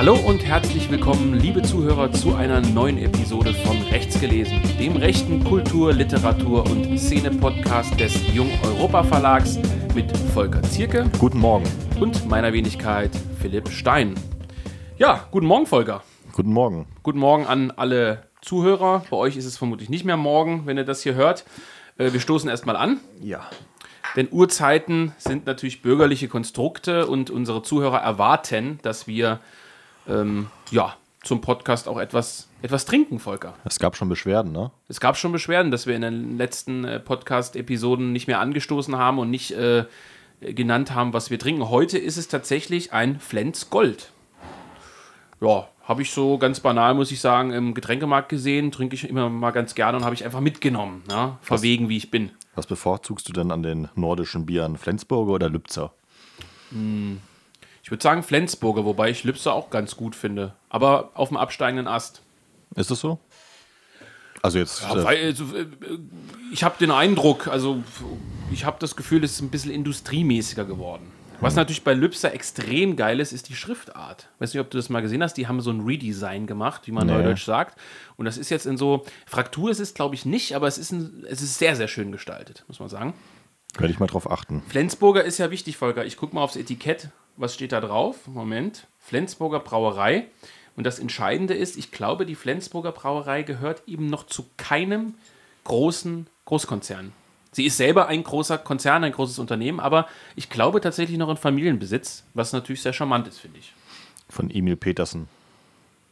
Hallo und herzlich willkommen, liebe Zuhörer, zu einer neuen Episode von Rechts gelesen, dem rechten Kultur-, Literatur- und Szene-Podcast des Jung Europa Verlags mit Volker Zierke. Guten Morgen. Und meiner Wenigkeit Philipp Stein. Ja, guten Morgen, Volker. Guten Morgen. Guten Morgen an alle Zuhörer. Bei euch ist es vermutlich nicht mehr morgen, wenn ihr das hier hört. Äh, wir stoßen erstmal an. Ja. Denn Uhrzeiten sind natürlich bürgerliche Konstrukte und unsere Zuhörer erwarten, dass wir ähm, ja, zum Podcast auch etwas, etwas trinken, Volker. Es gab schon Beschwerden, ne? Es gab schon Beschwerden, dass wir in den letzten äh, Podcast-Episoden nicht mehr angestoßen haben und nicht äh, genannt haben, was wir trinken. Heute ist es tatsächlich ein Flens Gold. Ja, habe ich so ganz banal, muss ich sagen, im Getränkemarkt gesehen. Trinke ich immer mal ganz gerne und habe ich einfach mitgenommen. Ne? Verwegen, wie ich bin. Was bevorzugst du denn an den nordischen Bieren? Flensburger oder Lübzer? Ich würde sagen Flensburger, wobei ich Lübser auch ganz gut finde. Aber auf dem absteigenden Ast. Ist es so? Also jetzt. Ja, äh, weil, also, äh, ich habe den Eindruck, also ich habe das Gefühl, es ist ein bisschen industriemäßiger geworden. Was natürlich bei Lübser extrem geil ist, ist die Schriftart. Weiß nicht, ob du das mal gesehen hast. Die haben so ein Redesign gemacht, wie man Nee. neudeutsch sagt. Und das ist jetzt in so Fraktur ist es, glaube ich, nicht, aber es ist, ein, es ist sehr, sehr schön gestaltet, muss man sagen. werde ich mal drauf achten. Flensburger ist ja wichtig, Volker. Ich gucke mal aufs Etikett. Was steht da drauf? Moment. Flensburger Brauerei. Und das Entscheidende ist, ich glaube, die Flensburger Brauerei gehört eben noch zu keinem großen Großkonzern. Sie ist selber ein großer Konzern, ein großes Unternehmen, aber ich glaube tatsächlich noch in Familienbesitz, was natürlich sehr charmant ist, finde ich. Von Emil Petersen.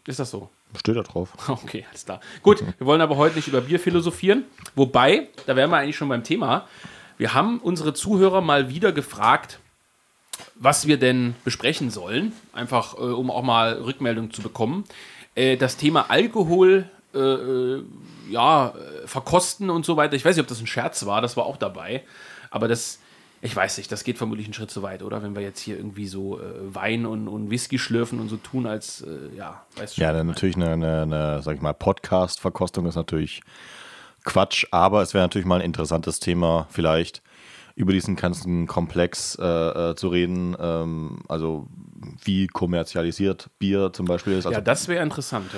Ist das so? Steht da drauf. Okay, alles klar. Gut, wir wollen aber heute nicht über Bier philosophieren. Wobei, da wären wir eigentlich schon beim Thema. Wir haben unsere Zuhörer mal wieder gefragt, was wir denn besprechen sollen. Einfach, äh, um auch mal Rückmeldung zu bekommen. Äh, das Thema Alkohol, äh, äh, ja, verkosten und so weiter. Ich weiß nicht, ob das ein Scherz war, das war auch dabei. Aber das, ich weiß nicht, das geht vermutlich einen Schritt zu weit, oder? Wenn wir jetzt hier irgendwie so äh, Wein und, und Whisky schlürfen und so tun, als, äh, ja, weißt du Ja, schon, dann natürlich eine, eine, eine sag ich mal, Podcast-Verkostung ist natürlich Quatsch, aber es wäre natürlich mal ein interessantes Thema, vielleicht über diesen ganzen Komplex äh, äh, zu reden. Ähm, also, wie kommerzialisiert Bier zum Beispiel ist. Also, Ja, das wäre interessant,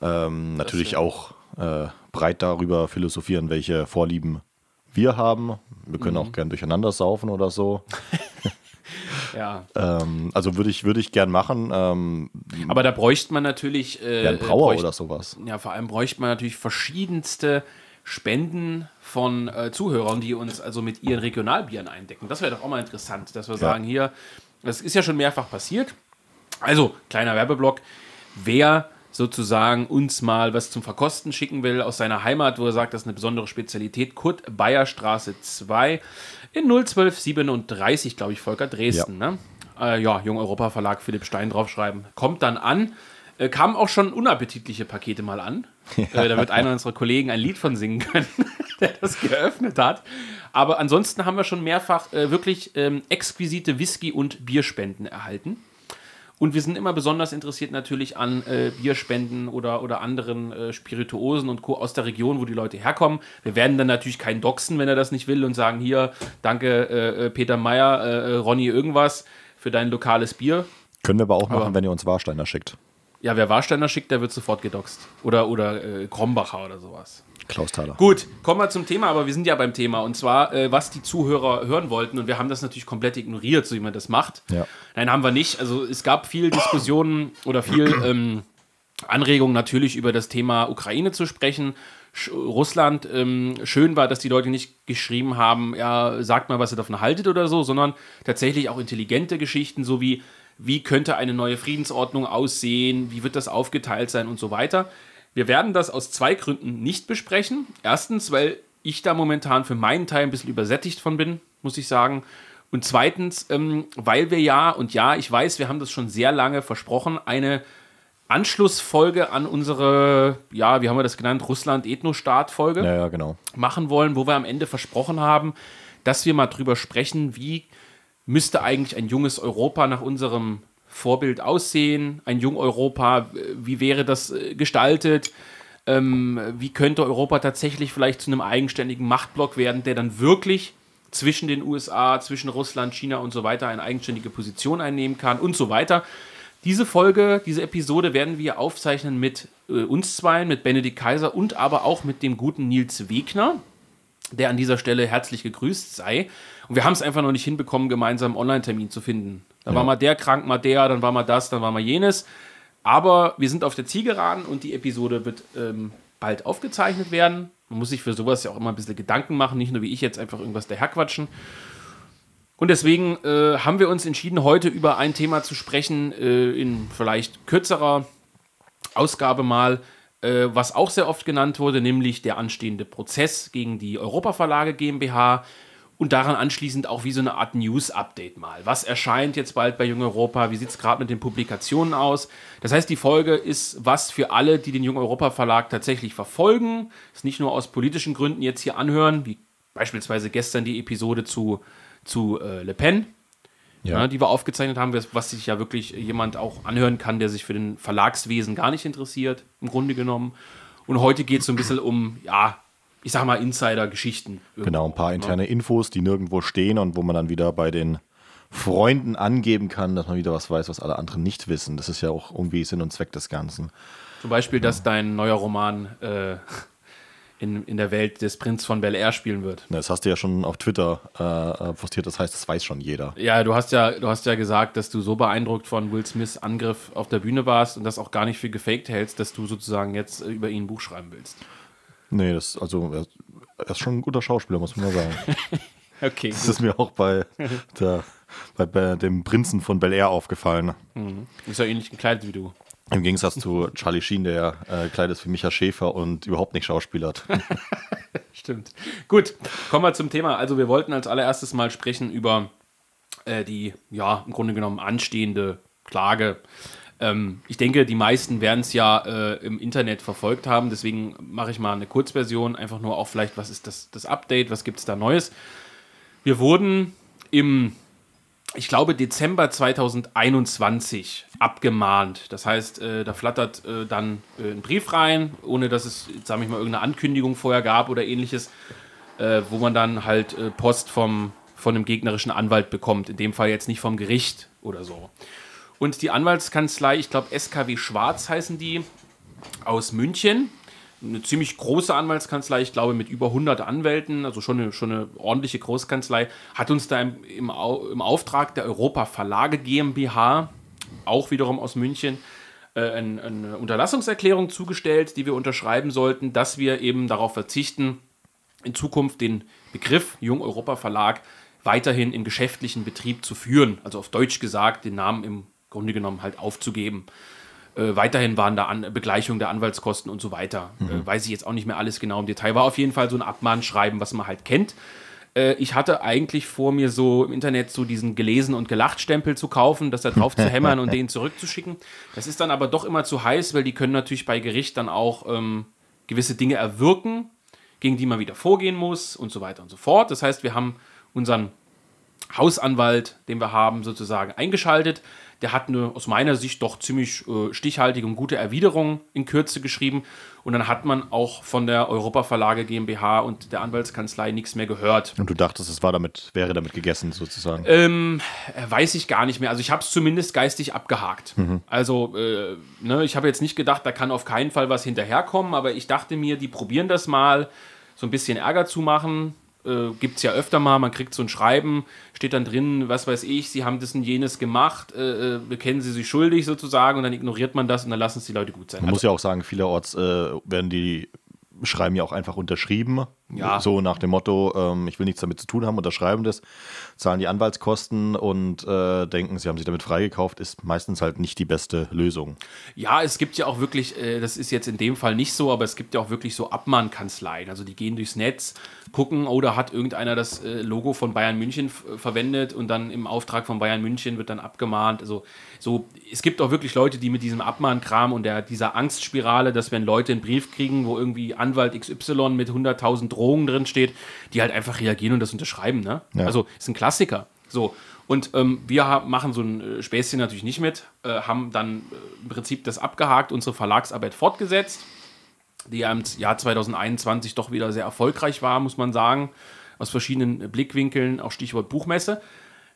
ja. Ähm, natürlich auch äh, breit darüber philosophieren, welche Vorlieben wir haben. Wir können auch gern durcheinander saufen oder so. Ja. Ähm, also würde ich, würde ich gern machen. Ähm, Aber da bräuchte man natürlich. Äh, ja, Brauer bräuchte- oder sowas. Ja, vor allem bräuchte man natürlich verschiedenste Spenden von äh, Zuhörern, die uns also mit ihren Regionalbieren eindecken. Das wäre doch auch mal interessant, dass wir sagen, hier, das ist ja schon mehrfach passiert. Also, kleiner Werbeblock. Wer sozusagen uns mal was zum Verkosten schicken will aus seiner Heimat, wo er sagt, das ist eine besondere Spezialität, Kurt Bayer Straße 2 in 01237, glaube ich, Volker, Dresden. Ne? Äh, ja, Jung Europa Verlag, Philipp Stein draufschreiben. Kommt dann an. Äh, kamen auch schon unappetitliche Pakete mal an. Äh, da wird einer unserer Kollegen ein Lied von singen können, der das geöffnet hat. Aber ansonsten haben wir schon mehrfach äh, wirklich ähm, exquisite Whisky- und Bierspenden erhalten. Und wir sind immer besonders interessiert natürlich an äh, Bierspenden oder, oder anderen äh, Spirituosen und Co. aus der Region, wo die Leute herkommen. Wir werden dann natürlich keinen doxen, wenn er das nicht will und sagen, hier, danke äh, äh, Peter Meyer, äh, äh, Ronny irgendwas für dein lokales Bier. Können wir aber auch Aber- machen, wenn ihr uns Warsteiner schickt. Ja, wer Warsteiner schickt, der wird sofort gedoxt. Oder, oder äh, Krombacher oder sowas. Klaus Thaler. Gut, kommen wir zum Thema, aber wir sind ja beim Thema. Und zwar, äh, was die Zuhörer hören wollten. Und wir haben das natürlich komplett ignoriert, so wie man das macht. Ja. Nein, haben wir nicht. Also es gab viel Diskussionen oder viel ähm, Anregungen natürlich über das Thema Ukraine zu sprechen. Sch Russland, ähm, schön war, dass die Leute nicht geschrieben haben, ja, sagt mal, was ihr davon haltet oder so, sondern tatsächlich auch intelligente Geschichten, so wie, wie könnte eine neue Friedensordnung aussehen, wie wird das aufgeteilt sein und so weiter. Wir werden das aus zwei Gründen nicht besprechen. Erstens, weil ich da momentan für meinen Teil ein bisschen übersättigt von bin, muss ich sagen. Und zweitens, ähm, weil wir ja, und ja, ich weiß, wir haben das schon sehr lange versprochen, eine Anschlussfolge an unsere, ja, wie haben wir das genannt, Russland-Ethno-Staat-Folge Ja, ja, genau. machen wollen, wo wir am Ende versprochen haben, dass wir mal drüber sprechen, wie müsste eigentlich ein junges Europa nach unserem Vorbild aussehen, ein Jung Europa, äh, wie wäre das äh, gestaltet, ähm, wie könnte Europa tatsächlich vielleicht zu einem eigenständigen Machtblock werden, der dann wirklich zwischen den USA, zwischen Russland, China und so weiter eine eigenständige Position einnehmen kann und so weiter. Diese Folge, diese Episode werden wir aufzeichnen mit äh, uns zwei, mit Benedikt Kaiser und aber auch mit dem guten Nils Wegner, der an dieser Stelle herzlich gegrüßt sei. Und wir haben es einfach noch nicht hinbekommen, gemeinsam einen Online-Termin zu finden. Da ja. war mal der krank, mal der, dann war mal das, dann war mal jenes. Aber wir sind auf der Zielgeraden und die Episode wird ähm, bald aufgezeichnet werden. Man muss sich für sowas ja auch immer ein bisschen Gedanken machen, nicht nur wie ich jetzt einfach irgendwas daherquatschen. Und deswegen äh, haben wir uns entschieden, heute über ein Thema zu sprechen, äh, in vielleicht kürzerer Ausgabe mal, äh, was auch sehr oft genannt wurde, nämlich der anstehende Prozess gegen die Europaverlage GmbH und daran anschließend auch wie so eine Art News-Update mal. Was erscheint jetzt bald bei Jung Europa? Wie sieht es gerade mit den Publikationen aus? Das heißt, die Folge ist was für alle, die den Jung Europa Verlag tatsächlich verfolgen. Ist nicht nur aus politischen Gründen jetzt hier anhören, wie beispielsweise gestern die Episode zu, zu äh, Le Pen, ja. Ja, die wir aufgezeichnet haben, was sich ja wirklich jemand auch anhören kann, der sich für den Verlagswesen gar nicht interessiert, im Grunde genommen. Und heute geht es so ein bisschen um, ja, ich sag mal, Insider-Geschichten. Genau, ein paar interne ja. Infos, die nirgendwo stehen und wo man dann wieder bei den Freunden angeben kann, dass man wieder was weiß, was alle anderen nicht wissen. Das ist ja auch irgendwie Sinn und Zweck des Ganzen. Zum Beispiel, dass dein neuer Roman äh, in, in der Welt des Prinz von Bel Air spielen wird. Das hast du ja schon auf Twitter äh, postiert, das heißt, das weiß schon jeder. Ja, du hast ja, du hast ja gesagt, dass du so beeindruckt von Will Smiths Angriff auf der Bühne warst und das auch gar nicht für gefaked hältst, dass du sozusagen jetzt über ihn ein Buch schreiben willst. Nee, das, also er ist schon ein guter Schauspieler, muss man mal sagen. okay. Das gut. ist mir auch bei, der, bei, bei, dem Prinzen von Bel Air aufgefallen. Mhm. Ist ja ähnlich gekleidet wie du. Im Gegensatz zu Charlie Sheen, der äh, kleidet für Micha Schäfer und überhaupt nicht schauspielert. Stimmt. Gut, kommen wir zum Thema. Also wir wollten als allererstes mal sprechen über äh, die, ja, im Grunde genommen anstehende Klage ähm, ich denke, die meisten werden es ja äh, im Internet verfolgt haben. Deswegen mache ich mal eine Kurzversion. Einfach nur auch vielleicht, was ist das, das Update, was gibt es da Neues. Wir wurden im, ich glaube, Dezember 2021 abgemahnt. Das heißt, äh, da flattert äh, dann äh, ein Brief rein, ohne dass es, sage ich mal, irgendeine Ankündigung vorher gab oder ähnliches, äh, wo man dann halt äh, Post vom, von einem gegnerischen Anwalt bekommt. In dem Fall jetzt nicht vom Gericht oder so. Und die Anwaltskanzlei, ich glaube SKW Schwarz heißen die, aus München. Eine ziemlich große Anwaltskanzlei, ich glaube mit über 100 Anwälten, also schon eine, schon eine ordentliche Großkanzlei, hat uns da im, im, im Auftrag der Europa Verlage GmbH, auch wiederum aus München, äh, eine, eine Unterlassungserklärung zugestellt, die wir unterschreiben sollten, dass wir eben darauf verzichten, in Zukunft den Begriff Jung Europa Verlag weiterhin im geschäftlichen Betrieb zu führen. Also auf Deutsch gesagt, den Namen im Grunde genommen halt aufzugeben. Äh, weiterhin waren da An Begleichung der Anwaltskosten und so weiter. Mhm. Äh, weiß ich jetzt auch nicht mehr alles genau im Detail. War auf jeden Fall so ein Abmahnschreiben, was man halt kennt. Äh, ich hatte eigentlich vor, mir so im Internet so diesen gelesen und gelacht Stempel zu kaufen, das da drauf zu hämmern und den zurückzuschicken. Das ist dann aber doch immer zu heiß, weil die können natürlich bei Gericht dann auch ähm, gewisse Dinge erwirken, gegen die man wieder vorgehen muss und so weiter und so fort. Das heißt, wir haben unseren Hausanwalt, den wir haben, sozusagen eingeschaltet. Der hat eine aus meiner Sicht doch ziemlich äh, stichhaltige und gute Erwiderung in Kürze geschrieben. Und dann hat man auch von der Europa Verlage GmbH und der Anwaltskanzlei nichts mehr gehört. Und du dachtest, es war damit, wäre damit gegessen sozusagen? Ähm, äh, weiß ich gar nicht mehr. Also ich habe es zumindest geistig abgehakt. Mhm. Also äh, ne, ich habe jetzt nicht gedacht, da kann auf keinen Fall was hinterherkommen, aber ich dachte mir, die probieren das mal, so ein bisschen Ärger zu machen äh, gibt es ja öfter mal, man kriegt so ein Schreiben, steht dann drin, was weiß ich, sie haben das und jenes gemacht, äh, äh bekennen sie sich schuldig sozusagen und dann ignoriert man das und dann lassen es die Leute gut sein. Man also, muss ja auch sagen, vielerorts äh, werden die Schreiben ja auch einfach unterschrieben. Ja. So nach dem Motto, ähm, ich will nichts damit zu tun haben, unterschreiben das, zahlen die Anwaltskosten und äh, denken, sie haben sich damit freigekauft, ist meistens halt nicht die beste Lösung. Ja, es gibt ja auch wirklich, äh, das ist jetzt in dem Fall nicht so, aber es gibt ja auch wirklich so Abmahnkanzleien. Also die gehen durchs Netz, gucken, oh, da hat irgendeiner das äh, Logo von Bayern München verwendet und dann im Auftrag von Bayern München wird dann abgemahnt. Also so, es gibt auch wirklich Leute, die mit diesem Abmahnkram und der, dieser Angstspirale, dass wenn Leute einen Brief kriegen, wo irgendwie Anwalt XY mit 100.000 Drohungen drin steht, die halt einfach reagieren und das unterschreiben. Ne? Ja. Also ist ein Klassiker. So. Und ähm, wir machen so ein äh, Späßchen natürlich nicht mit, äh, haben dann äh, im Prinzip das abgehakt, unsere Verlagsarbeit fortgesetzt, die im Jahr 2021 doch wieder sehr erfolgreich war, muss man sagen, aus verschiedenen Blickwinkeln, auch Stichwort Buchmesse.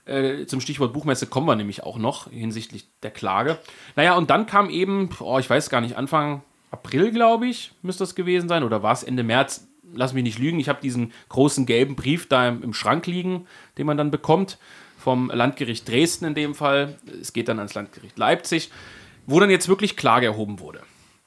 Äh, zum Stichwort Buchmesse kommen wir nämlich auch noch hinsichtlich der Klage. Naja, und dann kam eben, oh, ich weiß gar nicht, Anfang April, glaube ich, müsste das gewesen sein, oder war es Ende März? Lass mich nicht lügen, ich habe diesen großen gelben Brief da im, im Schrank liegen, den man dann bekommt, vom Landgericht Dresden in dem Fall. Es geht dann ans Landgericht Leipzig, wo dann jetzt wirklich Klage erhoben wurde.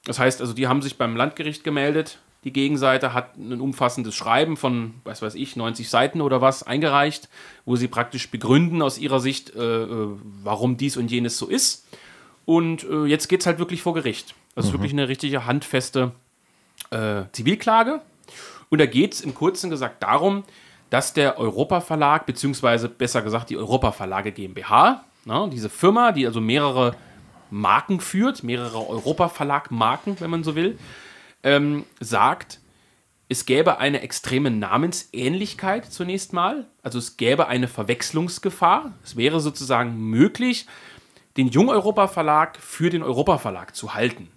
Das heißt also, die haben sich beim Landgericht gemeldet, die Gegenseite hat ein umfassendes Schreiben von, was weiß ich, 90 Seiten oder was eingereicht, wo sie praktisch begründen aus ihrer Sicht, äh, äh warum dies und jenes so ist. Und äh, jetzt geht es halt wirklich vor Gericht. Das ist mhm. wirklich eine richtige handfeste äh, Zivilklage. Und da geht es im Kurzen gesagt darum, dass der Europa Verlag, beziehungsweise besser gesagt die Europa Verlage GmbH, na, diese Firma, die also mehrere Marken führt, mehrere Europa Verlag Marken, wenn man so will, ähm, sagt, es gäbe eine extreme Namensähnlichkeit zunächst mal. Also es gäbe eine Verwechslungsgefahr. Es wäre sozusagen möglich, den Jung-Europa-Verlag für den Europa-Verlag zu halten.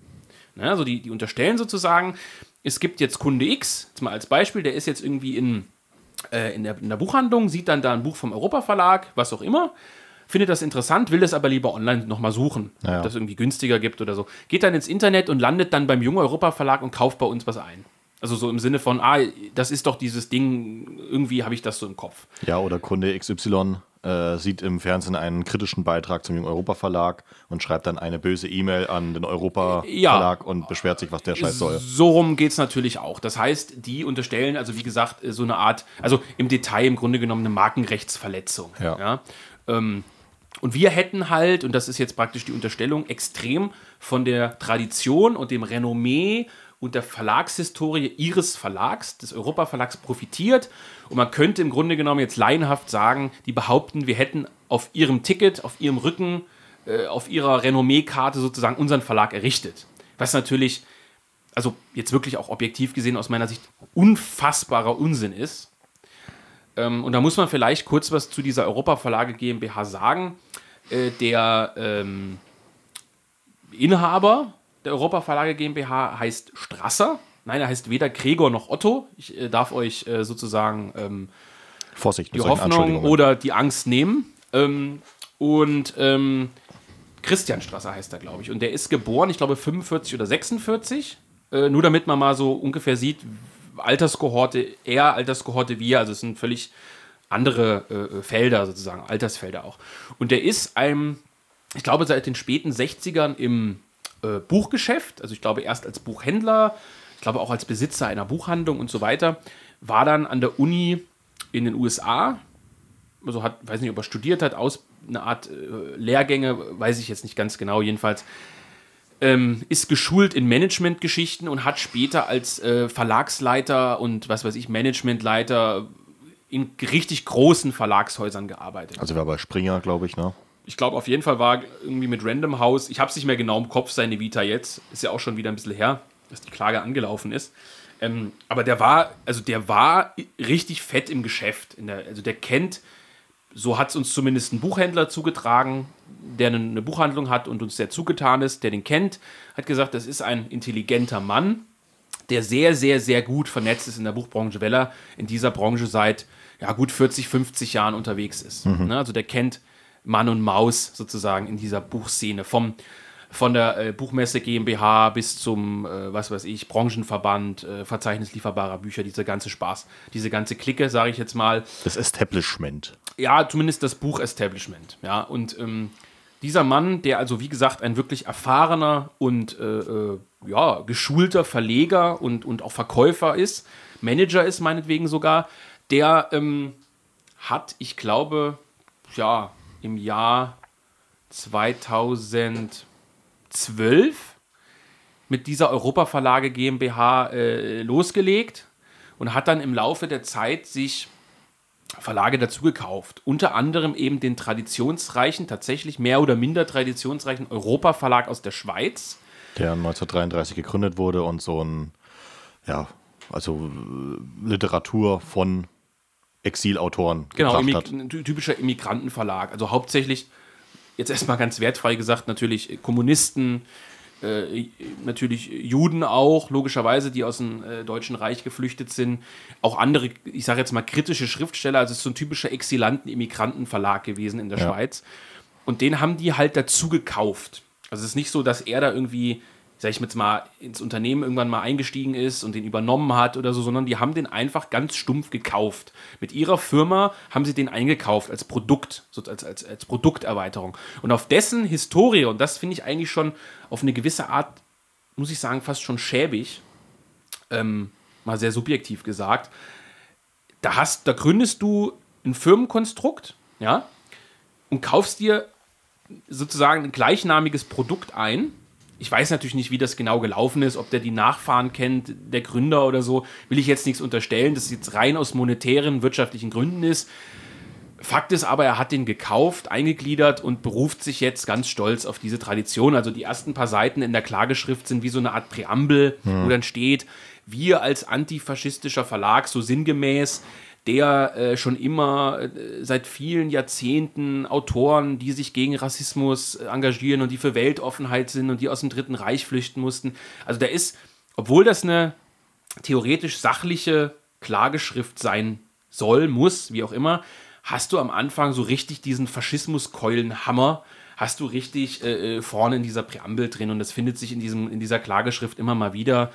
Ne, also die, die unterstellen sozusagen, es gibt jetzt Kunde X, jetzt mal als Beispiel, der ist jetzt irgendwie in, äh, in, der, in der Buchhandlung, sieht dann da ein Buch vom Europa-Verlag, was auch immer, findet das interessant, will das aber lieber online nochmal suchen, ja. ob das irgendwie günstiger gibt oder so. Geht dann ins Internet und landet dann beim Jungen Europa Verlag und kauft bei uns was ein. Also so im Sinne von, ah, das ist doch dieses Ding, irgendwie habe ich das so im Kopf. Ja, oder Kunde XY äh, sieht im Fernsehen einen kritischen Beitrag zum Jungen Europa Verlag und schreibt dann eine böse E-Mail an den Europa Verlag ja, und beschwert sich, was der Scheiß soll. So rum geht es natürlich auch. Das heißt, die unterstellen, also wie gesagt, so eine Art, also im Detail im Grunde genommen eine Markenrechtsverletzung. Ja. ja? Ähm, und wir hätten halt, und das ist jetzt praktisch die Unterstellung, extrem von der Tradition und dem Renommee und der Verlagshistorie ihres Verlags, des Europa-Verlags, profitiert. Und man könnte im Grunde genommen jetzt laienhaft sagen, die behaupten, wir hätten auf ihrem Ticket, auf ihrem Rücken, äh, auf ihrer Renommee-Karte sozusagen unseren Verlag errichtet. Was natürlich, also jetzt wirklich auch objektiv gesehen aus meiner Sicht, unfassbarer Unsinn ist. Ähm, und da muss man vielleicht kurz was zu dieser Europa-Verlage GmbH sagen. Äh, der ähm, Inhaber der Europa Verlage GmbH heißt Strasser. Nein, er heißt weder Gregor noch Otto. Ich äh, darf euch äh, sozusagen ähm, Vorsicht die Hoffnung oder die Angst nehmen. Ähm, und ähm, Christian Strasser heißt er, glaube ich. Und der ist geboren, ich glaube, 45 oder 46. Äh, nur damit man mal so ungefähr sieht, Alterskohorte, er, Alterskohorte wir. Also es sind völlig andere äh, Felder sozusagen, Altersfelder auch. Und der ist einem, ich glaube, seit den späten 60ern im äh, Buchgeschäft, also ich glaube erst als Buchhändler, ich glaube auch als Besitzer einer Buchhandlung und so weiter, war dann an der Uni in den USA, also hat, weiß nicht, ob er studiert hat, aus eine Art äh, Lehrgänge, weiß ich jetzt nicht ganz genau, jedenfalls. Ähm, ist geschult in Managementgeschichten und hat später als äh, Verlagsleiter und was weiß ich, Managementleiter in richtig großen Verlagshäusern gearbeitet. Also war bei Springer, glaube ich, ne? Ich glaube, auf jeden Fall war irgendwie mit Random House, ich habe es nicht mehr genau im Kopf, seine Vita jetzt, ist ja auch schon wieder ein bisschen her, dass die Klage angelaufen ist. Ähm, aber der war, also der war richtig fett im Geschäft. Der, also der kennt, so hat es uns zumindest ein Buchhändler zugetragen, der eine, Buchhandlung hat und uns sehr zugetan ist, der den kennt, hat gesagt, das ist ein intelligenter Mann, der sehr, sehr, sehr gut vernetzt ist in der Buchbranche, weil er in dieser Branche seit ja, gut 40, 50 Jahren unterwegs ist. Mhm. Ne, also der kennt Mann und Maus sozusagen in dieser Buchszene. Vom, von der äh, Buchmesse GmbH bis zum, äh, was weiß ich, Branchenverband, äh, Verzeichnis lieferbarer Bücher, dieser ganze Spaß, diese ganze Clique, sage ich jetzt mal. Das Establishment. Ja, zumindest das Buch-Establishment. Ja, und ähm, dieser Mann, der also wie gesagt ein wirklich erfahrener und äh, äh, ja, geschulter Verleger und, und auch Verkäufer ist, Manager ist meinetwegen sogar, der ähm, hat, ich glaube, ja, im Jahr 2012 mit dieser Europa Verlage GmbH äh, losgelegt und hat dann im Laufe der Zeit sich Verlage dazu gekauft. Unter anderem eben den traditionsreichen, tatsächlich mehr oder minder traditionsreichen Europa Verlag aus der Schweiz. Der 1933 gegründet wurde und so ein, ja, also äh, Literatur von Exilautoren genau, gebracht hat. Genau, typischer Immigrantenverlag. Also hauptsächlich, jetzt erstmal ganz wertfrei gesagt, natürlich Kommunisten, äh, natürlich Juden auch, logischerweise, die aus dem äh, Deutschen Reich geflüchtet sind. Auch andere, ich sage jetzt mal kritische Schriftsteller, also es ist so ein typischer Exilanten-Immigranten-Verlag gewesen in der ja. Schweiz. Und den haben die halt dazu gekauft. Also es ist nicht so, dass er da irgendwie sag ich jetzt mal, ins Unternehmen irgendwann mal eingestiegen ist und den übernommen hat oder so, sondern die haben den einfach ganz stumpf gekauft. Mit ihrer Firma haben sie den eingekauft als Produkt, als, als, als Produkterweiterung. Und auf dessen Historie, und das finde ich eigentlich schon auf eine gewisse Art, muss ich sagen, fast schon schäbig, ähm, mal sehr subjektiv gesagt, da hast, da gründest du ein Firmenkonstrukt, ja, und kaufst dir sozusagen ein gleichnamiges Produkt ein ich weiß natürlich nicht, wie das genau gelaufen ist, ob der die Nachfahren kennt, der Gründer oder so. Will ich jetzt nichts unterstellen, dass es jetzt rein aus monetären, wirtschaftlichen Gründen ist. Fakt ist aber, er hat den gekauft, eingegliedert und beruft sich jetzt ganz stolz auf diese Tradition. Also die ersten paar Seiten in der Klageschrift sind wie so eine Art Präambel, hm. wo dann steht, wir als antifaschistischer Verlag, so sinngemäß, der äh, schon immer äh, seit vielen Jahrzehnten Autoren, die sich gegen Rassismus äh, engagieren und die für Weltoffenheit sind und die aus dem Dritten Reich flüchten mussten. Also der ist, obwohl das eine theoretisch sachliche Klageschrift sein soll, muss, wie auch immer, hast du am Anfang so richtig diesen Faschismuskeulenhammer, hast du richtig äh, äh, vorne in dieser Präambel drin und das findet sich in, diesem, in dieser Klageschrift immer mal wieder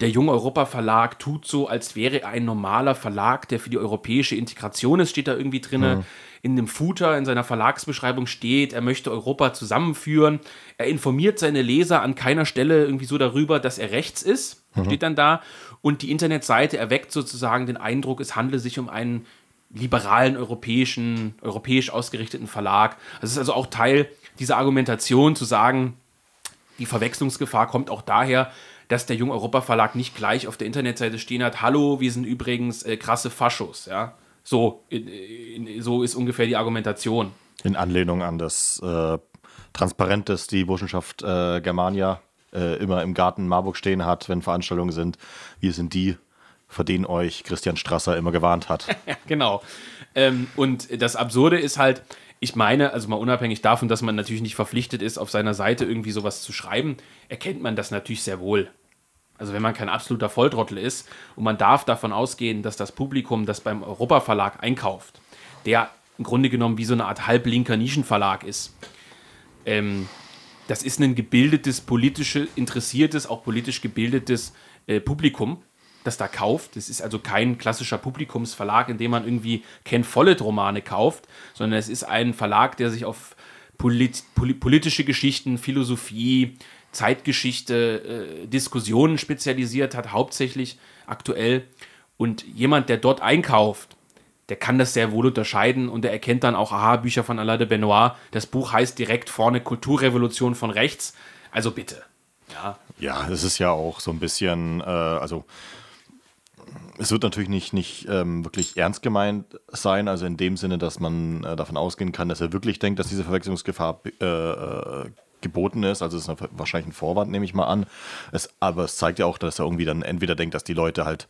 der Jung Europa Verlag tut so, als wäre er ein normaler Verlag, der für die europäische Integration ist, steht da irgendwie drin. Mhm. In dem Footer, in seiner Verlagsbeschreibung steht, er möchte Europa zusammenführen. Er informiert seine Leser an keiner Stelle irgendwie so darüber, dass er rechts ist, mhm. steht dann da. Und die Internetseite erweckt sozusagen den Eindruck, es handle sich um einen liberalen europäischen, europäisch ausgerichteten Verlag. Das ist also auch Teil dieser Argumentation zu sagen, die Verwechslungsgefahr kommt auch daher, dass der Jung Europa Verlag nicht gleich auf der Internetseite stehen hat, hallo, wir sind übrigens äh, krasse Faschos, ja. So, in, in, so ist ungefähr die Argumentation. In Anlehnung an das äh, Transparent, das die Burschenschaft äh, Germania äh, immer im Garten Marburg stehen hat, wenn Veranstaltungen sind. Wir sind die, vor denen euch Christian Strasser immer gewarnt hat. genau. Ähm, und das Absurde ist halt, ich meine, also mal unabhängig davon, dass man natürlich nicht verpflichtet ist, auf seiner Seite irgendwie sowas zu schreiben, erkennt man das natürlich sehr wohl. Also wenn man kein absoluter Volltrottel ist und man darf davon ausgehen, dass das Publikum, das beim Europa Verlag einkauft, der im Grunde genommen wie so eine Art halblinker Nischenverlag ist, ähm, das ist ein gebildetes, politisch interessiertes, auch politisch gebildetes äh, Publikum, das da kauft. Das ist also kein klassischer Publikumsverlag, in dem man irgendwie Ken Follett-Romane kauft, sondern es ist ein Verlag, der sich auf polit politische Geschichten, Philosophie, Zeitgeschichte, äh, Diskussionen spezialisiert hat, hauptsächlich aktuell. Und jemand, der dort einkauft, der kann das sehr wohl unterscheiden und der erkennt dann auch, aha, Bücher von Alain de Benoit, das Buch heißt direkt vorne Kulturrevolution von rechts. Also bitte. Ja, ja es ist ja auch so ein bisschen, äh, also es wird natürlich nicht, nicht ähm, wirklich ernst gemeint sein, also in dem Sinne, dass man äh, davon ausgehen kann, dass er wirklich denkt, dass diese Verwechslungsgefahr äh, äh geboten ist. Also es ist wahrscheinlich ein Vorwand, nehme ich mal an. Es, aber es zeigt ja auch, dass er irgendwie dann entweder denkt, dass die Leute halt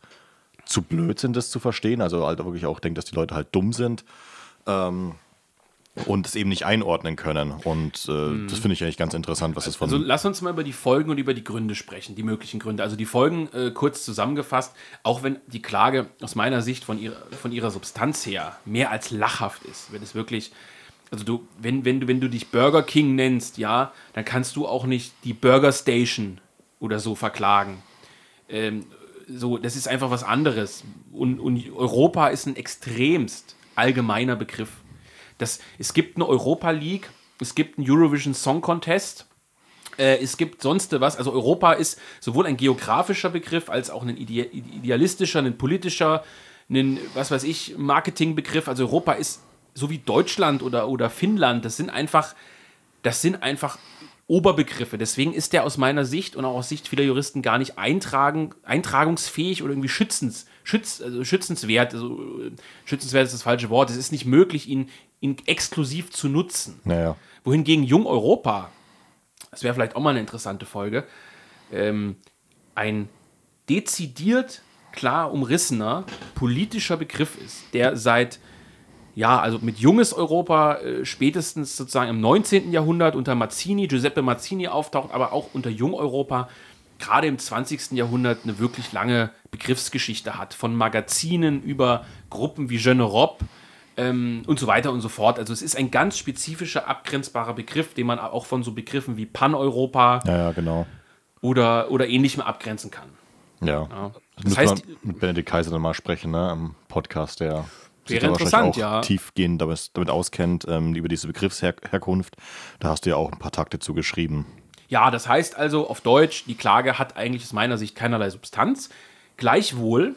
zu blöd sind, das zu verstehen, also halt wirklich auch denkt, dass die Leute halt dumm sind. Ähm, und es eben nicht einordnen können. Und äh, mhm. das finde ich eigentlich ganz interessant, was es von. Also lass uns mal über die Folgen und über die Gründe sprechen, die möglichen Gründe. Also die Folgen äh, kurz zusammengefasst, auch wenn die Klage aus meiner Sicht von ihrer, von ihrer Substanz her mehr als lachhaft ist, wenn es wirklich. Also du, wenn, wenn du, wenn du dich Burger King nennst, ja, dann kannst du auch nicht die Burger Station oder so verklagen. Ähm, so, das ist einfach was anderes. Und, und Europa ist ein extremst allgemeiner Begriff. Das, es gibt eine Europa League, es gibt einen Eurovision Song Contest, äh, es gibt sonst was. Also Europa ist sowohl ein geografischer Begriff als auch ein idealistischer, ein politischer, ein, was weiß ich, Marketingbegriff. Also Europa ist so wie Deutschland oder, oder Finnland, das sind einfach, das sind einfach Oberbegriffe. Deswegen ist der aus meiner Sicht und auch aus Sicht vieler Juristen gar nicht eintragen, eintragungsfähig oder irgendwie schützens, schütz, also schützenswert. Also, schützenswert ist das falsche Wort. Es ist nicht möglich, ihn, ihn exklusiv zu nutzen. Naja. Wohingegen Jung Europa, das wäre vielleicht auch mal eine interessante Folge, ähm, ein dezidiert klar umrissener politischer Begriff ist, der seit ja, also mit junges Europa äh, spätestens sozusagen im 19. Jahrhundert unter Mazzini, Giuseppe Mazzini auftaucht, aber auch unter Jungeuropa gerade im 20. Jahrhundert eine wirklich lange Begriffsgeschichte hat. Von Magazinen über Gruppen wie Jeune Europe ähm, und so weiter und so fort. Also es ist ein ganz spezifischer, abgrenzbarer Begriff, den man auch von so Begriffen wie Pan-Europa Ja, ja, genau. oder, oder ähnlichem abgrenzen kann. Ja. Ja. Das, Das heißt, mit Benedikt Kaiser dann mal sprechen, ne, im Podcast, der sich da wahrscheinlich auch ja. tiefgehend damit, damit auskennt, ähm, über diese Begriffsherkunft. Da hast du ja auch ein paar Takte zugeschrieben. Ja, das heißt also auf Deutsch, die Klage hat eigentlich aus meiner Sicht keinerlei Substanz. Gleichwohl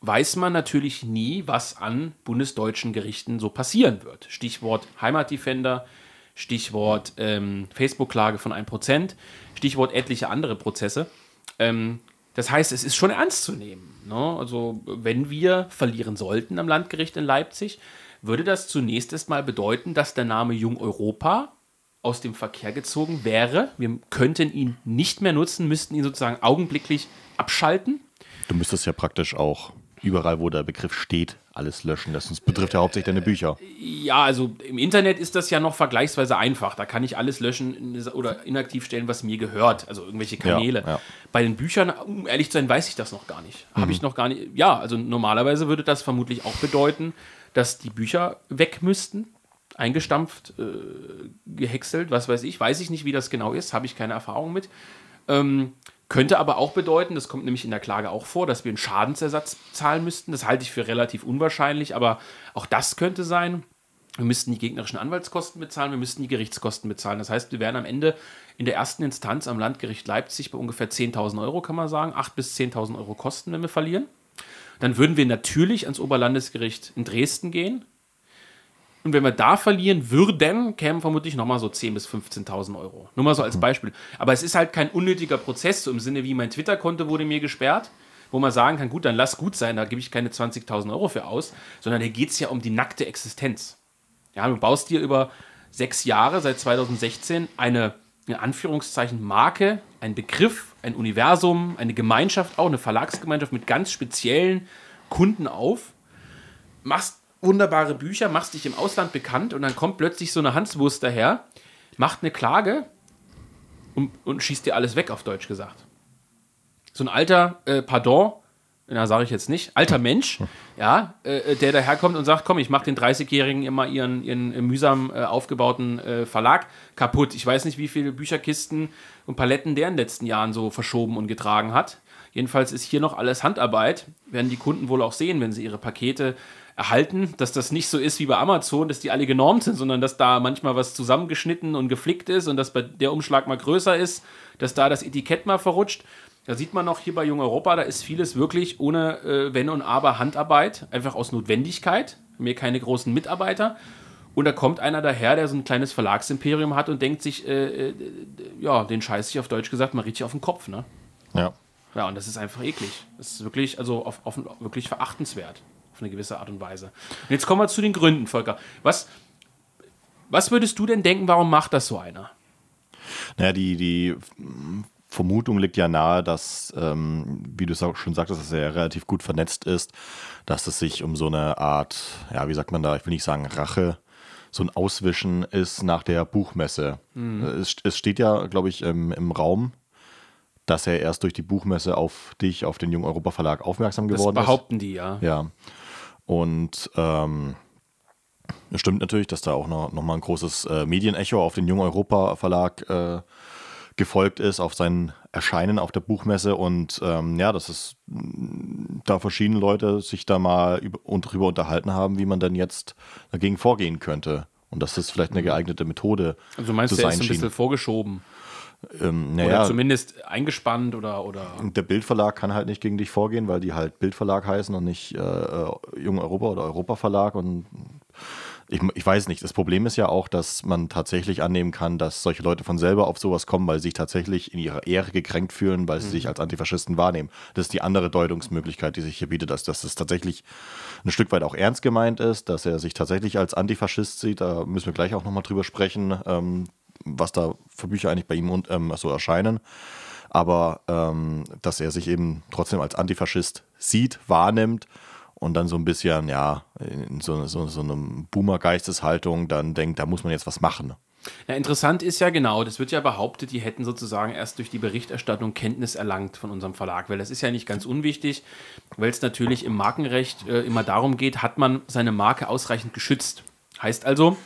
weiß man natürlich nie, was an bundesdeutschen Gerichten so passieren wird. Stichwort Heimatdefender, Stichwort ähm, Facebook-Klage von 1%, Stichwort etliche andere Prozesse. Ähm, das heißt, es ist schon ernst zu nehmen. Ne? Also, wenn wir verlieren sollten am Landgericht in Leipzig, würde das zunächst erstmal bedeuten, dass der Name Jung Europa aus dem Verkehr gezogen wäre. Wir könnten ihn nicht mehr nutzen, müssten ihn sozusagen augenblicklich abschalten. Du müsstest ja praktisch auch überall, wo der Begriff steht, alles löschen. Das betrifft ja hauptsächlich deine Bücher. Ja, also im Internet ist das ja noch vergleichsweise einfach. Da kann ich alles löschen oder inaktiv stellen, was mir gehört. Also irgendwelche Kanäle. Ja, ja. Bei den Büchern, um ehrlich zu sein, weiß ich das noch gar nicht. Habe ich noch gar nicht. Ja, also normalerweise würde das vermutlich auch bedeuten, dass die Bücher weg müssten. Eingestampft, äh, gehäckselt, was weiß ich. Weiß ich nicht, wie das genau ist. Habe ich keine Erfahrung mit. Ähm, könnte aber auch bedeuten, das kommt nämlich in der Klage auch vor, dass wir einen Schadensersatz zahlen müssten. Das halte ich für relativ unwahrscheinlich, aber auch das könnte sein. Wir müssten die gegnerischen Anwaltskosten bezahlen, wir müssten die Gerichtskosten bezahlen. Das heißt, wir wären am Ende in der ersten Instanz am Landgericht Leipzig bei ungefähr 10.000 Euro, kann man sagen. 8.000 bis 10.000 Euro Kosten, wenn wir verlieren. Dann würden wir natürlich ans Oberlandesgericht in Dresden gehen. Und wenn wir da verlieren würden, kämen vermutlich nochmal so 10.000 bis 15.000 Euro. Nur mal so als Beispiel. Aber es ist halt kein unnötiger Prozess, so im Sinne wie mein Twitter-Konto wurde mir gesperrt, wo man sagen kann, gut, dann lass gut sein, da gebe ich keine 20.000 Euro für aus, sondern hier geht es ja um die nackte Existenz. Ja, du baust dir über sechs Jahre, seit 2016, eine, in Anführungszeichen, Marke, ein Begriff, ein Universum, eine Gemeinschaft, auch eine Verlagsgemeinschaft mit ganz speziellen Kunden auf, machst wunderbare Bücher, machst dich im Ausland bekannt und dann kommt plötzlich so eine Hanswurst daher, macht eine Klage und, und schießt dir alles weg, auf Deutsch gesagt. So ein alter, äh, pardon, na, sage ich jetzt nicht, alter Mensch, ja, äh, der daherkommt und sagt, komm, ich mache den 30-Jährigen immer ihren, ihren äh, mühsam äh, aufgebauten äh, Verlag kaputt. Ich weiß nicht, wie viele Bücherkisten und Paletten der in den letzten Jahren so verschoben und getragen hat. Jedenfalls ist hier noch alles Handarbeit. Werden die Kunden wohl auch sehen, wenn sie ihre Pakete erhalten, dass das nicht so ist wie bei Amazon, dass die alle genormt sind, sondern dass da manchmal was zusammengeschnitten und geflickt ist und dass bei der Umschlag mal größer ist, dass da das Etikett mal verrutscht. Da sieht man noch hier bei Jung Europa, da ist vieles wirklich ohne äh, Wenn und Aber Handarbeit, einfach aus Notwendigkeit, mir keine großen Mitarbeiter. Und da kommt einer daher, der so ein kleines Verlagsimperium hat und denkt sich, äh, äh, ja, den scheiß ich auf Deutsch gesagt mal richtig auf den Kopf, ne? Ja. Ja, und das ist einfach eklig. Das ist wirklich, also auf, auf, wirklich verachtenswert. Auf eine gewisse Art und Weise. Und jetzt kommen wir zu den Gründen, Volker. Was, was würdest du denn denken, warum macht das so einer? Naja, die, die Vermutung liegt ja nahe, dass, ähm, wie du es auch schon sagtest, dass er relativ gut vernetzt ist, dass es sich um so eine Art, ja, wie sagt man da, ich will nicht sagen Rache, so ein Auswischen ist nach der Buchmesse. Es, es steht ja, glaube ich, im, im Raum, dass er erst durch die Buchmesse auf dich, auf den Jung Europa Verlag aufmerksam Das geworden ist. behaupten die, ja. Ja. Und ähm, es stimmt natürlich, dass da auch noch, noch mal ein großes äh, Medienecho auf den Jung Europa Verlag äh, gefolgt ist, auf sein Erscheinen auf der Buchmesse. Und ähm, ja, dass es mh, da verschiedene Leute sich da mal über, und drüber unterhalten haben, wie man dann jetzt dagegen vorgehen könnte. Und dass das vielleicht eine geeignete Methode Also du meinst, zu der ist sein ein bisschen schien. vorgeschoben. Ähm, Oder naja, zumindest eingespannt oder. oder der Bildverlag kann halt nicht gegen dich vorgehen, weil die halt Bildverlag heißen und nicht äh, äh, Jung Europa oder Europa Verlag. Und ich, ich weiß nicht. Das Problem ist ja auch, dass man tatsächlich annehmen kann, dass solche Leute von selber auf sowas kommen, weil sie sich tatsächlich in ihrer Ehre gekränkt fühlen, weil sie sich als Antifaschisten wahrnehmen. Das ist die andere Deutungsmöglichkeit, die sich hier bietet, dass, dass es tatsächlich ein Stück weit auch ernst gemeint ist, dass er sich tatsächlich als Antifaschist sieht. Da müssen wir gleich auch nochmal drüber sprechen, ähm, was da für Bücher eigentlich bei ihm und, ähm, so erscheinen aber ähm, dass er sich eben trotzdem als Antifaschist sieht, wahrnimmt und dann so ein bisschen, ja, in so, so, so einem Boomer-Geisteshaltung dann denkt, da muss man jetzt was machen. Ja, interessant ist ja genau, das wird ja behauptet, die hätten sozusagen erst durch die Berichterstattung Kenntnis erlangt von unserem Verlag, weil das ist ja nicht ganz unwichtig, weil es natürlich im Markenrecht äh, immer darum geht, hat man seine Marke ausreichend geschützt. Heißt also,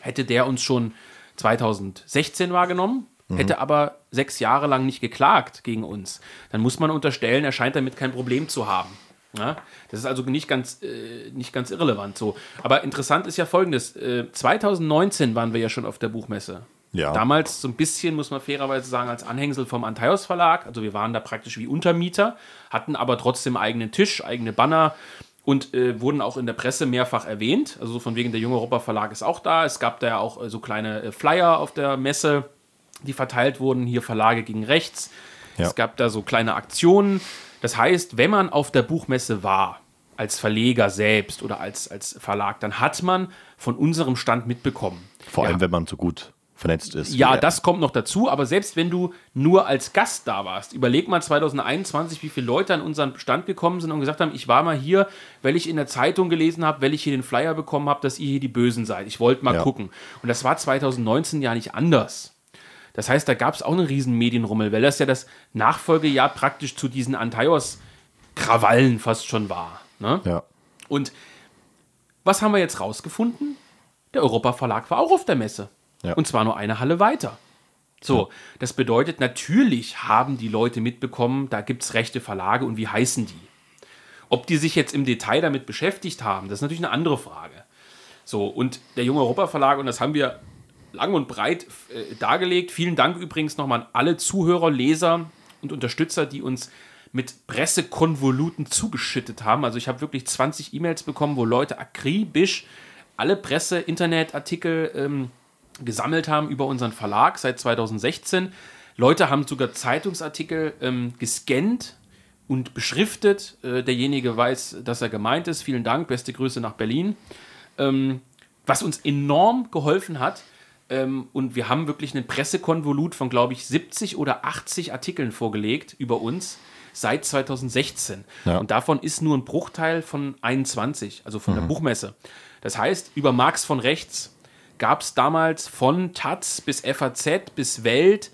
hätte der uns schon 2016 wahrgenommen, mhm. hätte aber sechs Jahre lang nicht geklagt gegen uns, dann muss man unterstellen, er scheint damit kein Problem zu haben. Ja, das ist also nicht ganz, äh, nicht ganz irrelevant so. Aber interessant ist ja folgendes: äh, 2019 waren wir ja schon auf der Buchmesse. Ja. Damals so ein bisschen, muss man fairerweise sagen, als Anhängsel vom Antaios Verlag. Also wir waren da praktisch wie Untermieter, hatten aber trotzdem eigenen Tisch, eigene Banner und äh, wurden auch in der Presse mehrfach erwähnt. Also von wegen der Junge Europa Verlag ist auch da. Es gab da ja auch äh, so kleine äh, Flyer auf der Messe, die verteilt wurden. Hier Verlage gegen rechts. Ja. Es gab da so kleine Aktionen. Das heißt, wenn man auf der Buchmesse war, als Verleger selbst oder als, als Verlag, dann hat man von unserem Stand mitbekommen. Vor allem, ja. wenn man so gut vernetzt ist. Ja, das kommt noch dazu, aber selbst wenn du nur als Gast da warst, überleg mal 2021, wie viele Leute an unseren Stand gekommen sind und gesagt haben, ich war mal hier, weil ich in der Zeitung gelesen habe, weil ich hier den Flyer bekommen habe, dass ihr hier die Bösen seid. Ich wollte mal ja. gucken. Und das war 2019 ja nicht anders. Das heißt, da gab es auch einen riesen Medienrummel, weil das ja das Nachfolgejahr praktisch zu diesen Antaios-Krawallen fast schon war. Ne? Ja. Und was haben wir jetzt rausgefunden? Der Europa Verlag war auch auf der Messe. Ja. Und zwar nur eine Halle weiter. So, das bedeutet, natürlich haben die Leute mitbekommen, da gibt es rechte Verlage und wie heißen die? Ob die sich jetzt im Detail damit beschäftigt haben, das ist natürlich eine andere Frage. So, und der junge Europa Verlag, und das haben wir lang und breit äh, dargelegt. Vielen Dank übrigens nochmal an alle Zuhörer, Leser und Unterstützer, die uns mit Pressekonvoluten zugeschüttet haben. Also ich habe wirklich 20 E-Mails bekommen, wo Leute akribisch alle Presse, Internetartikel ähm, gesammelt haben über unseren Verlag seit 2016. Leute haben sogar Zeitungsartikel ähm, gescannt und beschriftet. Äh, derjenige weiß, dass er gemeint ist. Vielen Dank, beste Grüße nach Berlin. Ähm, was uns enorm geholfen hat, ähm, und wir haben wirklich einen Pressekonvolut von, glaube ich, 70 oder 80 Artikeln vorgelegt über uns seit 2016. Ja. Und davon ist nur ein Bruchteil von 21, also von mhm. der Buchmesse. Das heißt, über Marx von rechts gab es damals von Taz bis FAZ bis Welt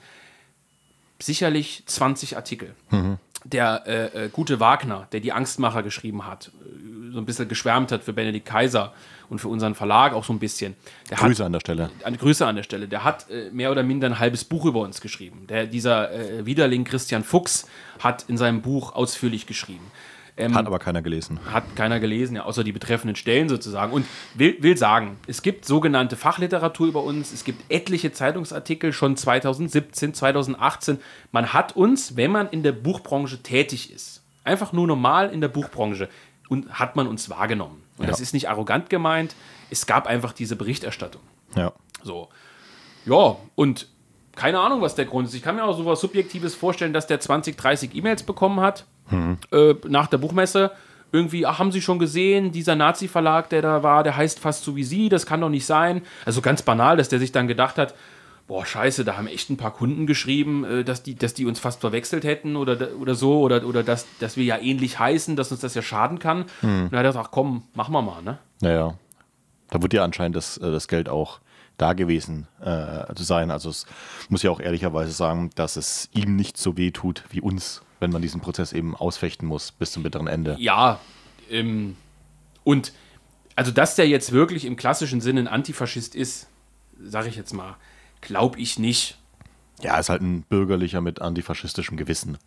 sicherlich 20 Artikel. Mhm. Der äh, äh, gute Wagner, der die Angstmacher geschrieben hat, äh, so ein bisschen geschwärmt hat für Benedikt Kaiser und für unseren Verlag auch so ein bisschen. Der Grüße hat, an der Stelle. Eine Grüße an der Stelle. Der hat äh, mehr oder minder ein halbes Buch über uns geschrieben. Der, dieser äh, Widerling Christian Fuchs hat in seinem Buch ausführlich geschrieben. Ähm, hat aber keiner gelesen. Hat keiner gelesen, ja, außer die betreffenden Stellen sozusagen. Und will, will sagen, es gibt sogenannte Fachliteratur über uns, es gibt etliche Zeitungsartikel schon 2017, 2018. Man hat uns, wenn man in der Buchbranche tätig ist, einfach nur normal in der Buchbranche, und hat man uns wahrgenommen. Und ja. das ist nicht arrogant gemeint. Es gab einfach diese Berichterstattung. Ja. So. Ja, und keine Ahnung, was der Grund ist. Ich kann mir auch so was Subjektives vorstellen, dass der 20, 30 E-Mails bekommen hat mhm. äh, nach der Buchmesse. Irgendwie, ach, haben Sie schon gesehen, dieser Nazi-Verlag, der da war, der heißt fast so wie Sie, das kann doch nicht sein. Also ganz banal, dass der sich dann gedacht hat, boah, scheiße, da haben echt ein paar Kunden geschrieben, äh, dass, die, dass die uns fast verwechselt hätten oder, oder so, oder, oder dass, dass wir ja ähnlich heißen, dass uns das ja schaden kann. Hm. Und dann hat er gesagt, komm, machen wir mal, ne? Naja. Da wird ja anscheinend das, äh, das Geld auch da gewesen äh, zu sein. Also es muss ja auch ehrlicherweise sagen, dass es ihm nicht so weh tut wie uns, wenn man diesen Prozess eben ausfechten muss bis zum bitteren Ende. Ja, ähm, und also dass der jetzt wirklich im klassischen Sinne ein Antifaschist ist, sage ich jetzt mal, Glaube ich nicht. Ja, ist halt ein bürgerlicher mit antifaschistischem Gewissen.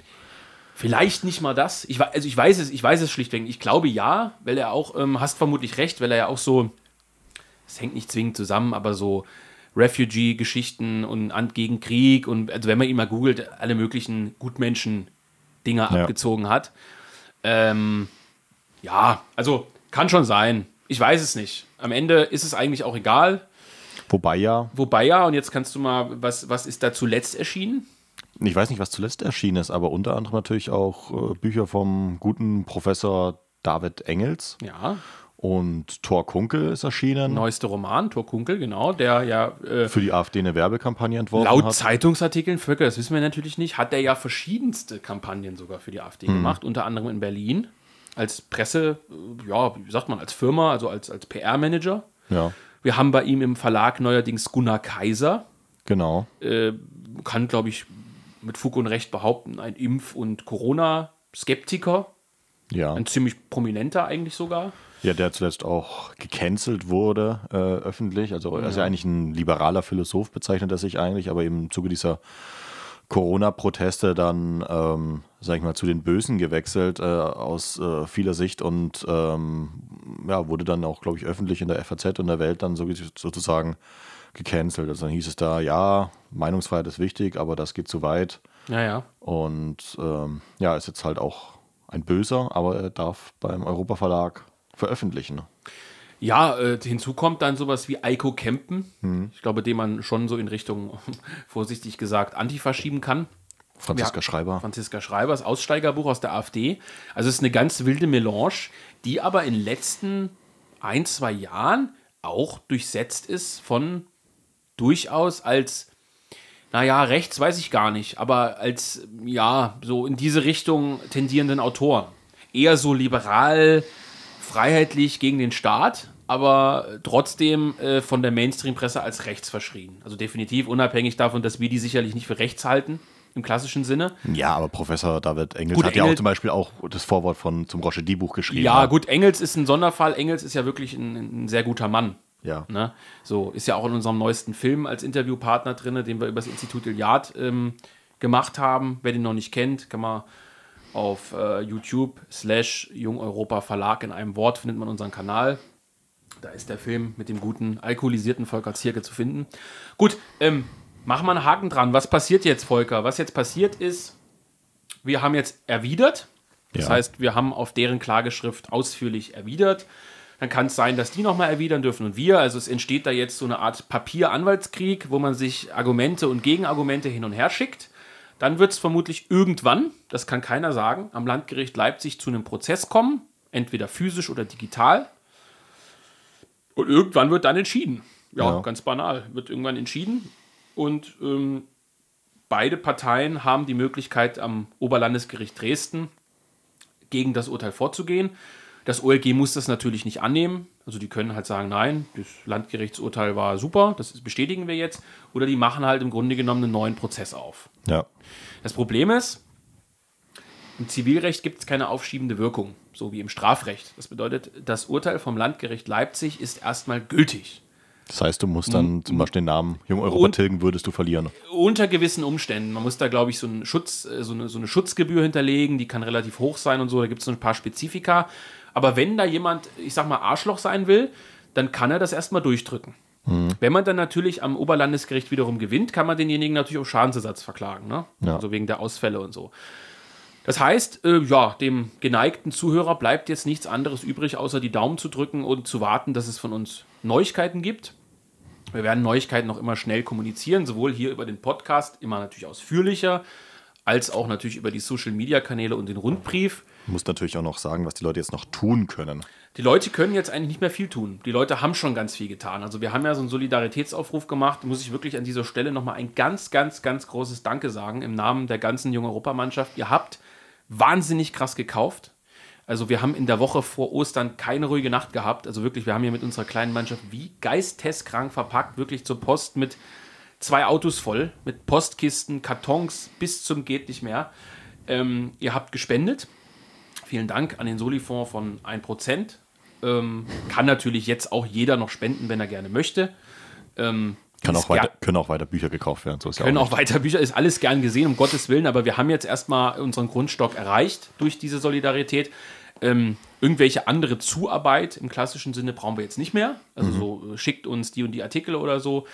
Vielleicht nicht mal das. Ich, also ich weiß es, ich weiß es schlichtweg. Ich glaube ja, weil er auch, ähm, hast vermutlich recht, weil er ja auch so, es hängt nicht zwingend zusammen, aber so Refugee-Geschichten und gegen Krieg und also wenn man ihn mal googelt, alle möglichen Gutmenschen-Dinger ja. abgezogen hat. Ähm, ja, also kann schon sein. Ich weiß es nicht. Am Ende ist es eigentlich auch egal. Wobei ja. Wobei ja, und jetzt kannst du mal, was, was ist da zuletzt erschienen? Ich weiß nicht, was zuletzt erschienen ist, aber unter anderem natürlich auch äh, Bücher vom guten Professor David Engels. Ja. Und Thor Kunkel ist erschienen. Neueste Roman, Thor Kunkel, genau, der ja. Äh, für die AfD eine Werbekampagne entworfen laut hat. Laut Zeitungsartikeln, Völker, das wissen wir natürlich nicht, hat er ja verschiedenste Kampagnen sogar für die AfD hm. gemacht, unter anderem in Berlin. als Presse, äh, ja, wie sagt man, als Firma, also als, als PR-Manager. Ja, Wir haben bei ihm im Verlag neuerdings Gunnar Kaiser, genau. äh, kann, glaube ich, mit Fug und Recht behaupten, ein Impf- und Corona-Skeptiker, Ja. ein ziemlich prominenter eigentlich sogar. Ja, der zuletzt auch gecancelt wurde äh, öffentlich. Also er ist ja eigentlich ein liberaler Philosoph, bezeichnet er sich eigentlich, aber eben im Zuge dieser Corona-Proteste dann, ähm, sag ich mal, zu den Bösen gewechselt äh, aus äh, vieler Sicht und ähm, ja, wurde dann auch, glaube ich, öffentlich in der FAZ und der Welt dann so, sozusagen gecancelt. Also dann hieß es da, ja, Meinungsfreiheit ist wichtig, aber das geht zu weit. Ja, ja. Und ähm, ja, ist jetzt halt auch ein Böser, aber er darf beim Europa Verlag veröffentlichen. Ja, äh, hinzu kommt dann sowas wie Eiko Kempen. Ich glaube, den man schon so in Richtung, vorsichtig gesagt, Antifa schieben kann. Franziska Ja. Schreiber. Franziska Schreibers Aussteigerbuch aus der AfD. Also es ist eine ganz wilde Melange, die aber in den letzten ein, zwei Jahren auch durchsetzt ist von durchaus als, naja, rechts weiß ich gar nicht, aber als, ja, so in diese Richtung tendierenden Autoren. Eher so liberal, freiheitlich gegen den Staat, aber trotzdem äh, von der Mainstream-Presse als rechts verschrien. Also definitiv unabhängig davon, dass wir die sicherlich nicht für rechts halten, im klassischen Sinne. Ja, aber Professor David Engels Gut, hat ja Engel- auch zum Beispiel auch das Vorwort von zum Rochedi-Buch geschrieben. Ja, gut, Engels ist ein Sonderfall. Engels ist ja wirklich ein, ein sehr guter Mann. Ja. Ne? So, ist ja auch in unserem neuesten Film als Interviewpartner drin, den wir über das Institut Iliad ähm, gemacht haben. Wer den noch nicht kennt, kann man auf äh, YouTube slash Jung Europa Verlag in einem Wort findet man unseren Kanal. Da ist der Film mit dem guten alkoholisierten Volker Zierke zu finden. Gut, ähm, machen wir einen Haken dran. Was passiert jetzt, Volker? Was jetzt passiert ist, wir haben jetzt erwidert. Das Ja. heißt, wir haben auf deren Klageschrift ausführlich erwidert. Dann kann es sein, dass die nochmal erwidern dürfen und wir. Also es entsteht da jetzt so eine Art Papier-Anwaltskrieg, wo man sich Argumente und Gegenargumente hin und her schickt. Dann wird es vermutlich irgendwann, das kann keiner sagen, am Landgericht Leipzig zu einem Prozess kommen, entweder physisch oder digital. Und irgendwann wird dann entschieden. Ja, Ja. ganz banal, wird irgendwann entschieden. Und ähm, beide Parteien haben die Möglichkeit, am Oberlandesgericht Dresden gegen das Urteil vorzugehen. Das OLG muss das natürlich nicht annehmen. Also die können halt sagen, nein, das Landgerichtsurteil war super, das bestätigen wir jetzt. Oder die machen halt im Grunde genommen einen neuen Prozess auf. Ja. Das Problem ist, im Zivilrecht gibt es keine aufschiebende Wirkung, so wie im Strafrecht. Das bedeutet, das Urteil vom Landgericht Leipzig ist erstmal gültig. Das heißt, du musst dann zum Beispiel den Namen Jung Europa Und- tilgen, würdest du verlieren. Unter gewissen Umständen. Man muss da, glaube ich, so, einen Schutz, äh, so, eine, so eine Schutzgebühr hinterlegen, die kann relativ hoch sein und so. Da gibt es so ein paar Spezifika. Aber wenn da jemand, ich sag mal, Arschloch sein will, dann kann er das erstmal durchdrücken. Wenn man dann natürlich am Oberlandesgericht wiederum gewinnt, kann man denjenigen natürlich auf Schadensersatz verklagen. Ne? Ja. Also wegen der Ausfälle und so. Das heißt, äh, ja, dem geneigten Zuhörer bleibt jetzt nichts anderes übrig, außer die Daumen zu drücken und zu warten, dass es von uns Neuigkeiten gibt. Wir werden Neuigkeiten noch immer schnell kommunizieren, sowohl hier über den Podcast, immer natürlich ausführlicher, als auch natürlich über die Social-Media-Kanäle und den Rundbrief. Du musst natürlich auch noch sagen, was die Leute jetzt noch tun können. Die Leute können jetzt eigentlich nicht mehr viel tun. Die Leute haben schon ganz viel getan. Also wir haben ja so einen Solidaritätsaufruf gemacht. Muss ich wirklich an dieser Stelle nochmal ein ganz, ganz, ganz großes Danke sagen im Namen der ganzen jungen Europamannschaft. Ihr habt wahnsinnig krass gekauft. Also wir haben in der Woche vor Ostern keine ruhige Nacht gehabt. Also wirklich, wir haben hier mit unserer kleinen Mannschaft wie geisteskrank verpackt, wirklich zur Post mit zwei Autos voll, mit Postkisten, Kartons bis zum geht nicht mehr. Ähm, ihr habt gespendet. Vielen Dank an den Solifonds von 1%. Ähm, kann natürlich jetzt auch jeder noch spenden, wenn er gerne möchte. Ähm, Kann auch, weiter, können auch weiter Bücher gekauft werden. So ist ja können auch auch weiter Bücher, ist alles gern gesehen, um Gottes Willen, aber wir haben jetzt erstmal unseren Grundstock erreicht durch diese Solidarität. Ähm, irgendwelche andere Zuarbeit im klassischen Sinne brauchen wir jetzt nicht mehr. Also so äh, schickt uns die und die Artikel oder so.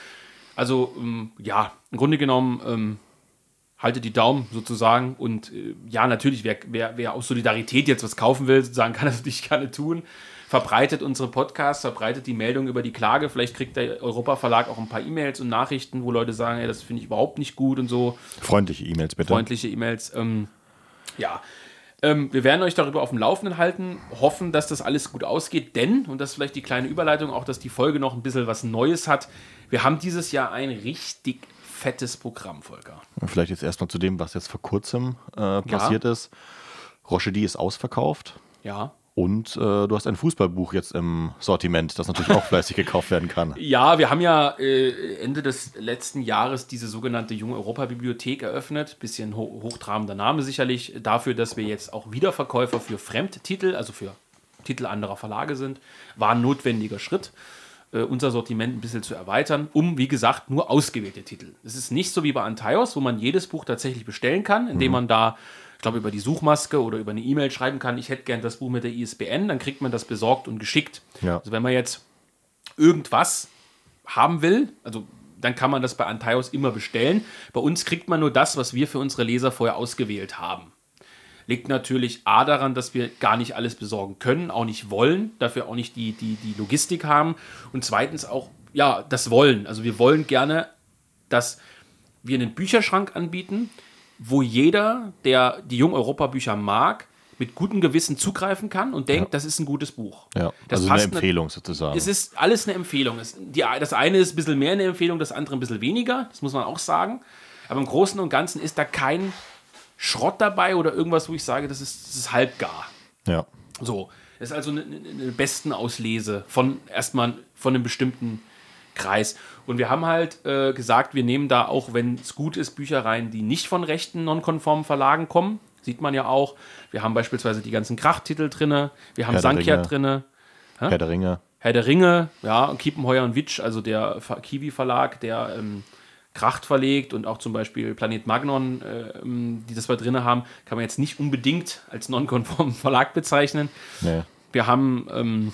Also ähm, ja, im Grunde genommen ähm, haltet die Daumen sozusagen und äh, ja, natürlich, wer, wer, wer aus Solidarität jetzt was kaufen will, sozusagen kann das natürlich gerne tun. Verbreitet unsere Podcasts, verbreitet die Meldung über die Klage. Vielleicht kriegt der Europa Verlag auch ein paar E-Mails und Nachrichten, wo Leute sagen, ey, das finde ich überhaupt nicht gut und so. Freundliche E-Mails bitte. Freundliche E-Mails. Ähm, ja. Ähm, wir werden euch darüber auf dem Laufenden halten, hoffen, dass das alles gut ausgeht, denn, und das ist vielleicht die kleine Überleitung, auch dass die Folge noch ein bisschen was Neues hat, wir haben dieses Jahr ein richtig fettes Programm, Volker. Vielleicht jetzt erstmal zu dem, was jetzt vor kurzem äh, passiert ist. Rochedi ist ausverkauft. Ja. Und äh, du hast ein Fußballbuch jetzt im Sortiment, das natürlich auch fleißig gekauft werden kann. Ja, wir haben ja äh, Ende des letzten Jahres diese sogenannte Junge Europa Bibliothek eröffnet. Bisschen ho hochtrabender Name sicherlich. Dafür, dass wir jetzt auch Wiederverkäufer für Fremdtitel, also für Titel anderer Verlage sind, war ein notwendiger Schritt, äh, unser Sortiment ein bisschen zu erweitern, um, wie gesagt, nur ausgewählte Titel. Es ist nicht so wie bei Antaios, wo man jedes Buch tatsächlich bestellen kann, indem mhm. man da ich glaube, über die Suchmaske oder über eine E-Mail schreiben kann, ich hätte gern das Buch mit der ISBN, dann kriegt man das besorgt und geschickt. Ja. Also wenn man jetzt irgendwas haben will, also dann kann man das bei Antaios immer bestellen. Bei uns kriegt man nur das, was wir für unsere Leser vorher ausgewählt haben. Liegt natürlich A daran, dass wir gar nicht alles besorgen können, auch nicht wollen, dafür auch nicht die, die, die Logistik haben und zweitens auch, ja, das Wollen. Also wir wollen gerne, dass wir einen Bücherschrank anbieten, wo jeder, der die Jung-Europa-Bücher mag, mit gutem Gewissen zugreifen kann und denkt, ja. das ist ein gutes Buch. Ja, das also eine Empfehlung sozusagen. Es ist alles eine Empfehlung. Es, die, das eine ist ein bisschen mehr eine Empfehlung, das andere ein bisschen weniger, das muss man auch sagen. Aber im Großen und Ganzen ist da kein Schrott dabei oder irgendwas, wo ich sage, das ist, das ist halbgar. Ja. So, das ist also eine, eine besten Auslese von erstmal von einem bestimmten Kreis. Und wir haben halt äh, gesagt, wir nehmen da auch, wenn es gut ist, Bücher rein, die nicht von rechten, nonkonformen Verlagen kommen. Sieht man ja auch. Wir haben beispielsweise die ganzen Krachtitel drin. Wir haben Sankia drin. Herr der Ringe. Herr der Ringe, ja, und Kiepenheuer und Witsch, also der Kiwi Verlag, der ähm, Kracht verlegt und auch zum Beispiel Planet Magnon, äh, die das wir drin haben, kann man jetzt nicht unbedingt als nonkonformen Verlag bezeichnen. Nee. Wir haben ähm,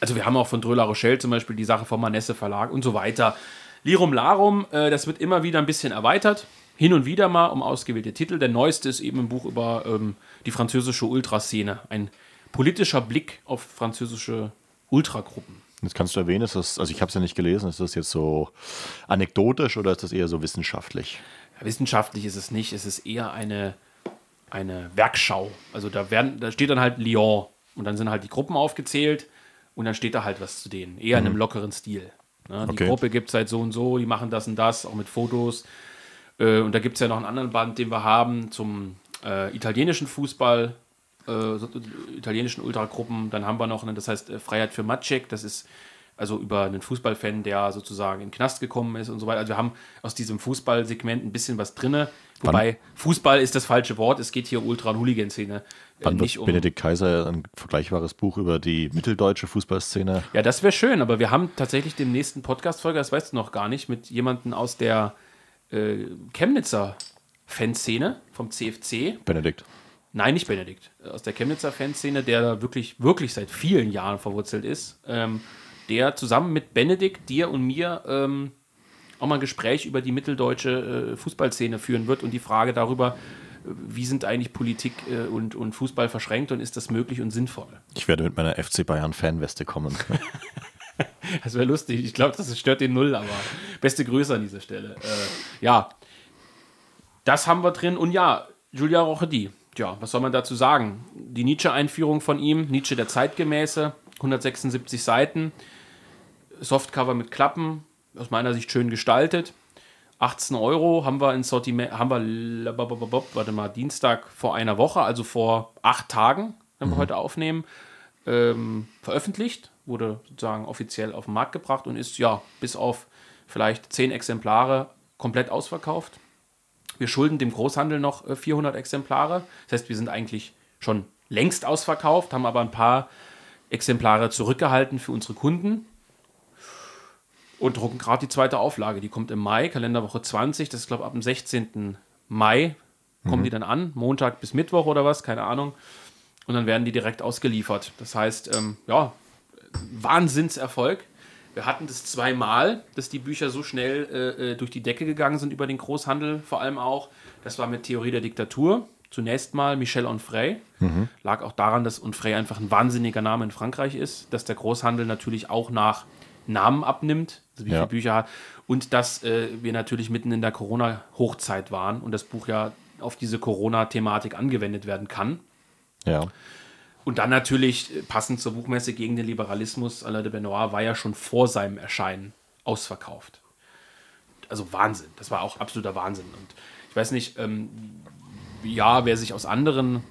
also wir haben auch von Dröla Rochelle zum Beispiel die Sache vom Manesse Verlag und so weiter. Lirum Larum, äh, das wird immer wieder ein bisschen erweitert. Hin und wieder mal um ausgewählte Titel. Der neueste ist eben ein Buch über ähm, die französische Ultraszene. Ein politischer Blick auf französische Ultragruppen. Jetzt kannst du erwähnen, ist das, also ich habe es ja nicht gelesen, ist das jetzt so anekdotisch oder ist das eher so wissenschaftlich? Wissenschaftlich ist es nicht, es ist eher eine, eine Werkschau. Also da, werden, da steht dann halt Lyon und dann sind halt die Gruppen aufgezählt und dann steht da halt was zu denen. Eher mhm. in einem lockeren Stil. Ne? Die okay. Gruppe gibt es halt so und so, die machen das und das, auch mit Fotos. Äh, und da gibt es ja noch einen anderen Band, den wir haben zum äh, italienischen Fußball, äh, italienischen Ultragruppen. Dann haben wir noch, eine, das heißt äh, Freiheit für Maciek, das ist also über einen Fußballfan, der sozusagen in den Knast gekommen ist und so weiter. Also wir haben aus diesem Fußballsegment ein bisschen was drin. Wobei Wann? Fußball ist das falsche Wort. Es geht hier Ultra- und Hooligan-Szene. Äh, Wann nicht um Benedikt Kaiser ein vergleichbares Buch über die mitteldeutsche Fußballszene? Ja, das wäre schön, aber wir haben tatsächlich den nächsten Podcast-Folge, das weißt du noch gar nicht, mit jemandem aus der äh, Chemnitzer Fanszene vom CFC. Benedikt. Nein, nicht Benedikt. Aus der Chemnitzer Fanszene, der da wirklich, wirklich seit vielen Jahren verwurzelt ist. Ähm, der zusammen mit Benedikt, dir und mir ähm, auch mal ein Gespräch über die mitteldeutsche äh, Fußballszene führen wird und die Frage darüber, äh, wie sind eigentlich Politik äh, und, und Fußball verschränkt und ist das möglich und sinnvoll? Ich werde mit meiner FC Bayern Fanweste kommen. das wäre lustig. Ich glaube, das stört den Null, aber beste Grüße an dieser Stelle. Äh, ja, das haben wir drin. Und ja, Julia Rochedi. Ja, was soll man dazu sagen? Die Nietzsche-Einführung von ihm, Nietzsche der Zeitgemäße, 176 Seiten. Softcover mit Klappen, aus meiner Sicht schön gestaltet. 18 Euro haben wir in Sortiment, haben wir, warte mal, Dienstag vor einer Woche, also vor acht Tagen, wenn wir mhm. heute aufnehmen, ähm, veröffentlicht, wurde sozusagen offiziell auf den Markt gebracht und ist ja bis auf vielleicht 10 Exemplare komplett ausverkauft. Wir schulden dem Großhandel noch 400 äh, Exemplare. Das heißt, wir sind eigentlich schon längst ausverkauft, haben aber ein paar Exemplare zurückgehalten für unsere Kunden und drucken gerade die zweite Auflage. Die kommt im Mai, Kalenderwoche 20. Das ist, glaube ich, ab dem 16. Mai kommen mhm. die dann an. Montag bis Mittwoch oder was, keine Ahnung. Und dann werden die direkt ausgeliefert. Das heißt, ähm, ja, Wahnsinnserfolg. Wir hatten das zweimal, dass die Bücher so schnell äh, äh, durch die Decke gegangen sind über den Großhandel, vor allem auch. Das war mit Theorie der Diktatur. Zunächst mal Michel Onfray. Mhm. Lag auch daran, dass Onfray einfach ein wahnsinniger Name in Frankreich ist, dass der Großhandel natürlich auch nach Namen abnimmt, also wie ja. viele Bücher hat. Und dass äh, wir natürlich mitten in der Corona-Hochzeit waren und das Buch ja auf diese Corona-Thematik angewendet werden kann. Ja. Und dann natürlich äh, passend zur Buchmesse gegen den Liberalismus, Alain de Benoit war ja schon vor seinem Erscheinen ausverkauft. Also Wahnsinn, das war auch absoluter Wahnsinn. Und ich weiß nicht, ähm, ja, wer sich aus anderen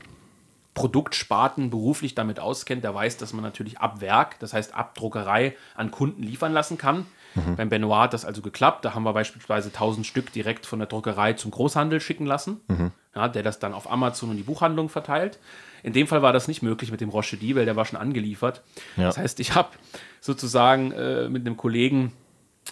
Produktsparten beruflich damit auskennt, der weiß, dass man natürlich ab Werk, das heißt ab Druckerei, an Kunden liefern lassen kann. Mhm. Beim Benoit hat das also geklappt. Da haben wir beispielsweise 1000 Stück direkt von der Druckerei zum Großhandel schicken lassen, mhm. ja, der das dann auf Amazon und die Buchhandlung verteilt. In dem Fall war das nicht möglich mit dem Roche D, weil der war schon angeliefert. Ja. Das heißt, ich habe sozusagen äh, mit einem Kollegen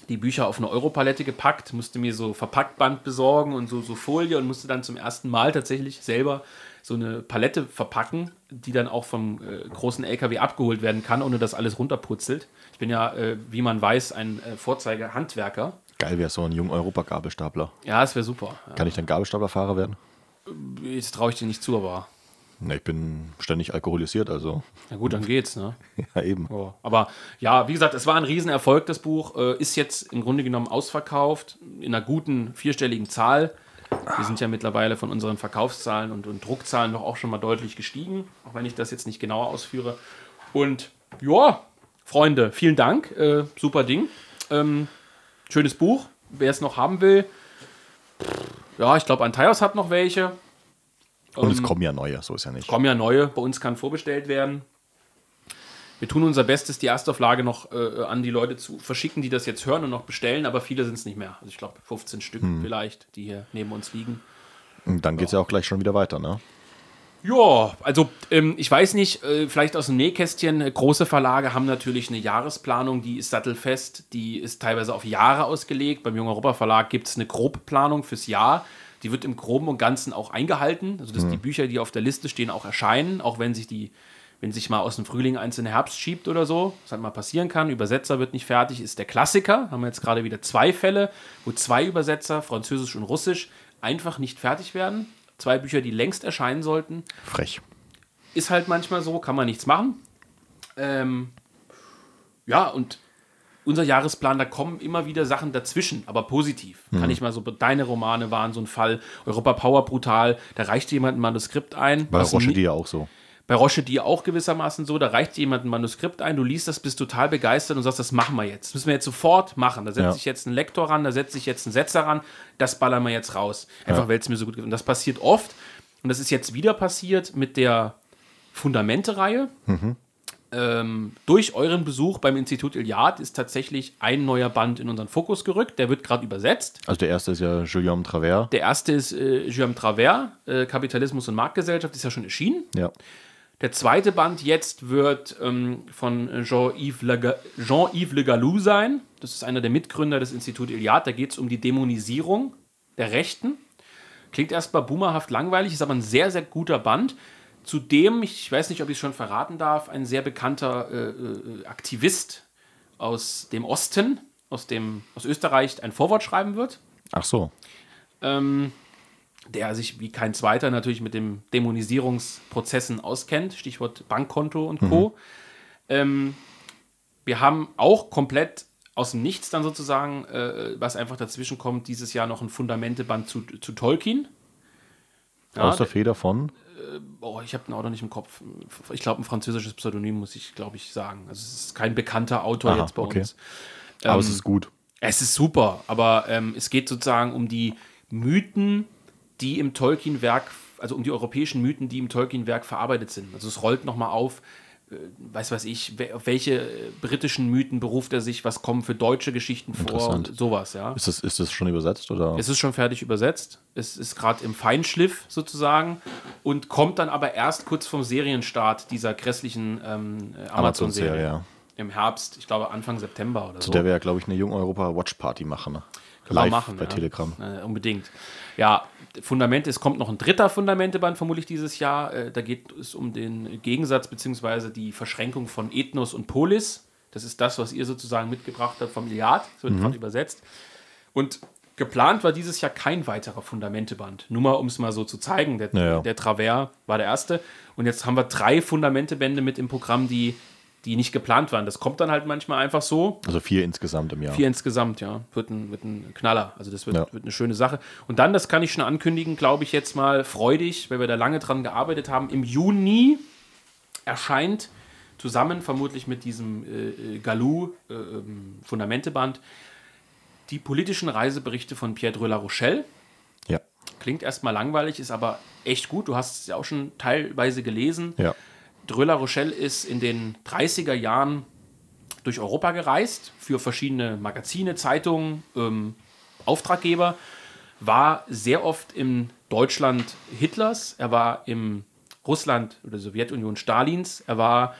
die Bücher auf eine Europalette gepackt, musste mir so Verpacktband besorgen und so, so Folie und musste dann zum ersten Mal tatsächlich selber so eine Palette verpacken, die dann auch vom äh, großen LKW abgeholt werden kann, ohne dass alles runterputzelt. Ich bin ja, äh, wie man weiß, ein äh, Vorzeigehandwerker. Geil wäre so ein junger Europa-Gabelstapler. Ja, es wäre super. Ja. Kann ich dann Gabelstaplerfahrer werden? Jetzt traue ich dir nicht zu, aber. Ne, ich bin ständig alkoholisiert, also. Ja gut, dann geht's, ne? ja, eben. Oh. Aber ja, wie gesagt, es war ein Riesenerfolg, das Buch. Äh, ist jetzt im Grunde genommen ausverkauft, in einer guten vierstelligen Zahl. Wir sind ja mittlerweile von unseren Verkaufszahlen und, und Druckzahlen doch auch schon mal deutlich gestiegen, auch wenn ich das jetzt nicht genauer ausführe. Und ja, Freunde, vielen Dank. Äh, super Ding. Ähm, schönes Buch. Wer es noch haben will, ja, ich glaube, Antaios hat noch welche. Und ähm, es kommen ja neue, so ist ja nicht. Es kommen ja neue. Bei uns kann vorbestellt werden. Wir tun unser Bestes, die Erstauflage noch äh, an die Leute zu verschicken, die das jetzt hören und noch bestellen, aber viele sind es nicht mehr. Also ich glaube 15 Stück hm. vielleicht, die hier neben uns liegen. Und dann geht es ja. ja auch gleich schon wieder weiter, ne? Ja, also ähm, ich weiß nicht, äh, vielleicht aus dem Nähkästchen, äh, große Verlage haben natürlich eine Jahresplanung, die ist sattelfest, die ist teilweise auf Jahre ausgelegt. Beim Jung Europa Verlag gibt es eine Grobplanung fürs Jahr. Die wird im Groben und Ganzen auch eingehalten. Also dass hm. die Bücher, die auf der Liste stehen, auch erscheinen, auch wenn sich die wenn sich mal aus dem Frühling eins in den Herbst schiebt oder so, was halt mal passieren kann. Übersetzer wird nicht fertig, ist der Klassiker. Haben wir jetzt gerade wieder zwei Fälle, wo zwei Übersetzer, Französisch und Russisch, einfach nicht fertig werden. Zwei Bücher, die längst erscheinen sollten. Frech. Ist halt manchmal so, kann man nichts machen. Ähm, ja, und unser Jahresplan, da kommen immer wieder Sachen dazwischen, aber positiv. Mhm. Kann ich mal so, deine Romane waren so ein Fall, Europa Power brutal, da reicht jemand ein Manuskript ein. Bei Roche die ja auch so. Bei Roche die auch gewissermaßen so, da reicht jemand ein Manuskript ein, du liest das, bist total begeistert und sagst, das machen wir jetzt. Das müssen wir jetzt sofort machen. Da setzt ja. sich jetzt ein Lektor ran, da setzt sich jetzt ein Setzer ran, das ballern wir jetzt raus. Einfach, ja. weil es mir so gut gefällt. Und das passiert oft. Und das ist jetzt wieder passiert mit der Fundamente-Reihe. Mhm. Ähm, durch euren Besuch beim Institut Iliad ist tatsächlich ein neuer Band in unseren Fokus gerückt. Der wird gerade übersetzt. Also der erste ist ja Guillaume Travers. Der erste ist äh, Guillaume Travers, äh, Kapitalismus und Marktgesellschaft, ist ja schon erschienen. Ja. Der zweite Band jetzt wird ähm, von Jean-Yves Le, Jean Le Gallou sein. Das ist einer der Mitgründer des Instituts Iliad. Da geht es um die Dämonisierung der Rechten. Klingt erstmal boomerhaft langweilig, ist aber ein sehr, sehr guter Band. Zudem, ich weiß nicht, ob ich es schon verraten darf, ein sehr bekannter äh, äh, Aktivist aus dem Osten, aus, dem, aus Österreich, ein Vorwort schreiben wird. Ach so. Ähm, der sich wie kein zweiter natürlich mit den Dämonisierungsprozessen auskennt, Stichwort Bankkonto und Co. Mhm. Ähm, wir haben auch komplett aus dem Nichts dann sozusagen, äh, was einfach dazwischen kommt, dieses Jahr noch ein Fundamenteband zu, zu Tolkien. Ja, Aus der Feder von? Äh, oh, ich habe den Autor nicht im Kopf. Ich glaube, ein französisches Pseudonym muss ich, glaube ich, sagen. Also es ist kein bekannter Autor Aha, jetzt bei okay. uns. Aber ähm, es ist gut. Es ist super, aber ähm, es geht sozusagen um die Mythen die im Tolkien-Werk, also um die europäischen Mythen, die im Tolkien-Werk verarbeitet sind. Also es rollt nochmal auf, weiß was ich, auf welche äh, britischen Mythen beruft er sich, was kommen für deutsche Geschichten vor und sowas, ja. Ist das, ist das schon übersetzt oder? Es ist schon fertig übersetzt. Es ist gerade im Feinschliff sozusagen und kommt dann aber erst kurz vom Serienstart dieser grässlichen ähm, Amazon-Serie. Amazon ja. Im Herbst, ich glaube Anfang September oder Zu so. der wir ja, glaube ich, eine Jung Europa Watch Party machen. Ne? Live machen. Bei ja. Telegram. Äh, unbedingt. Ja, Fundamente, es kommt noch ein dritter Fundamenteband vermutlich dieses Jahr. Äh, da geht es um den Gegensatz bzw. die Verschränkung von Ethnos und Polis. Das ist das, was ihr sozusagen mitgebracht habt vom Iliad. Das wird mhm. gerade übersetzt. Und geplant war dieses Jahr kein weiterer Fundamenteband. Nur mal, um es mal so zu zeigen. Der, ja, ja. der Travers war der erste. Und jetzt haben wir drei Fundamentebände mit im Programm, die die nicht geplant waren. Das kommt dann halt manchmal einfach so. Also vier insgesamt im Jahr. Vier insgesamt, ja. Wird ein, wird ein Knaller. Also das wird, ja. wird eine schöne Sache. Und dann, das kann ich schon ankündigen, glaube ich jetzt mal freudig, weil wir da lange dran gearbeitet haben. Im Juni erscheint zusammen vermutlich mit diesem äh, Galou äh, ähm, Fundamenteband die politischen Reiseberichte von Pierre de la Rochelle. Ja. Klingt erstmal langweilig, ist aber echt gut. Du hast es ja auch schon teilweise gelesen. Ja. Dröla Rochelle ist in den 30er Jahren durch Europa gereist für verschiedene Magazine, Zeitungen, ähm, Auftraggeber, war sehr oft im Deutschland Hitlers, er war im Russland oder Sowjetunion Stalins, er war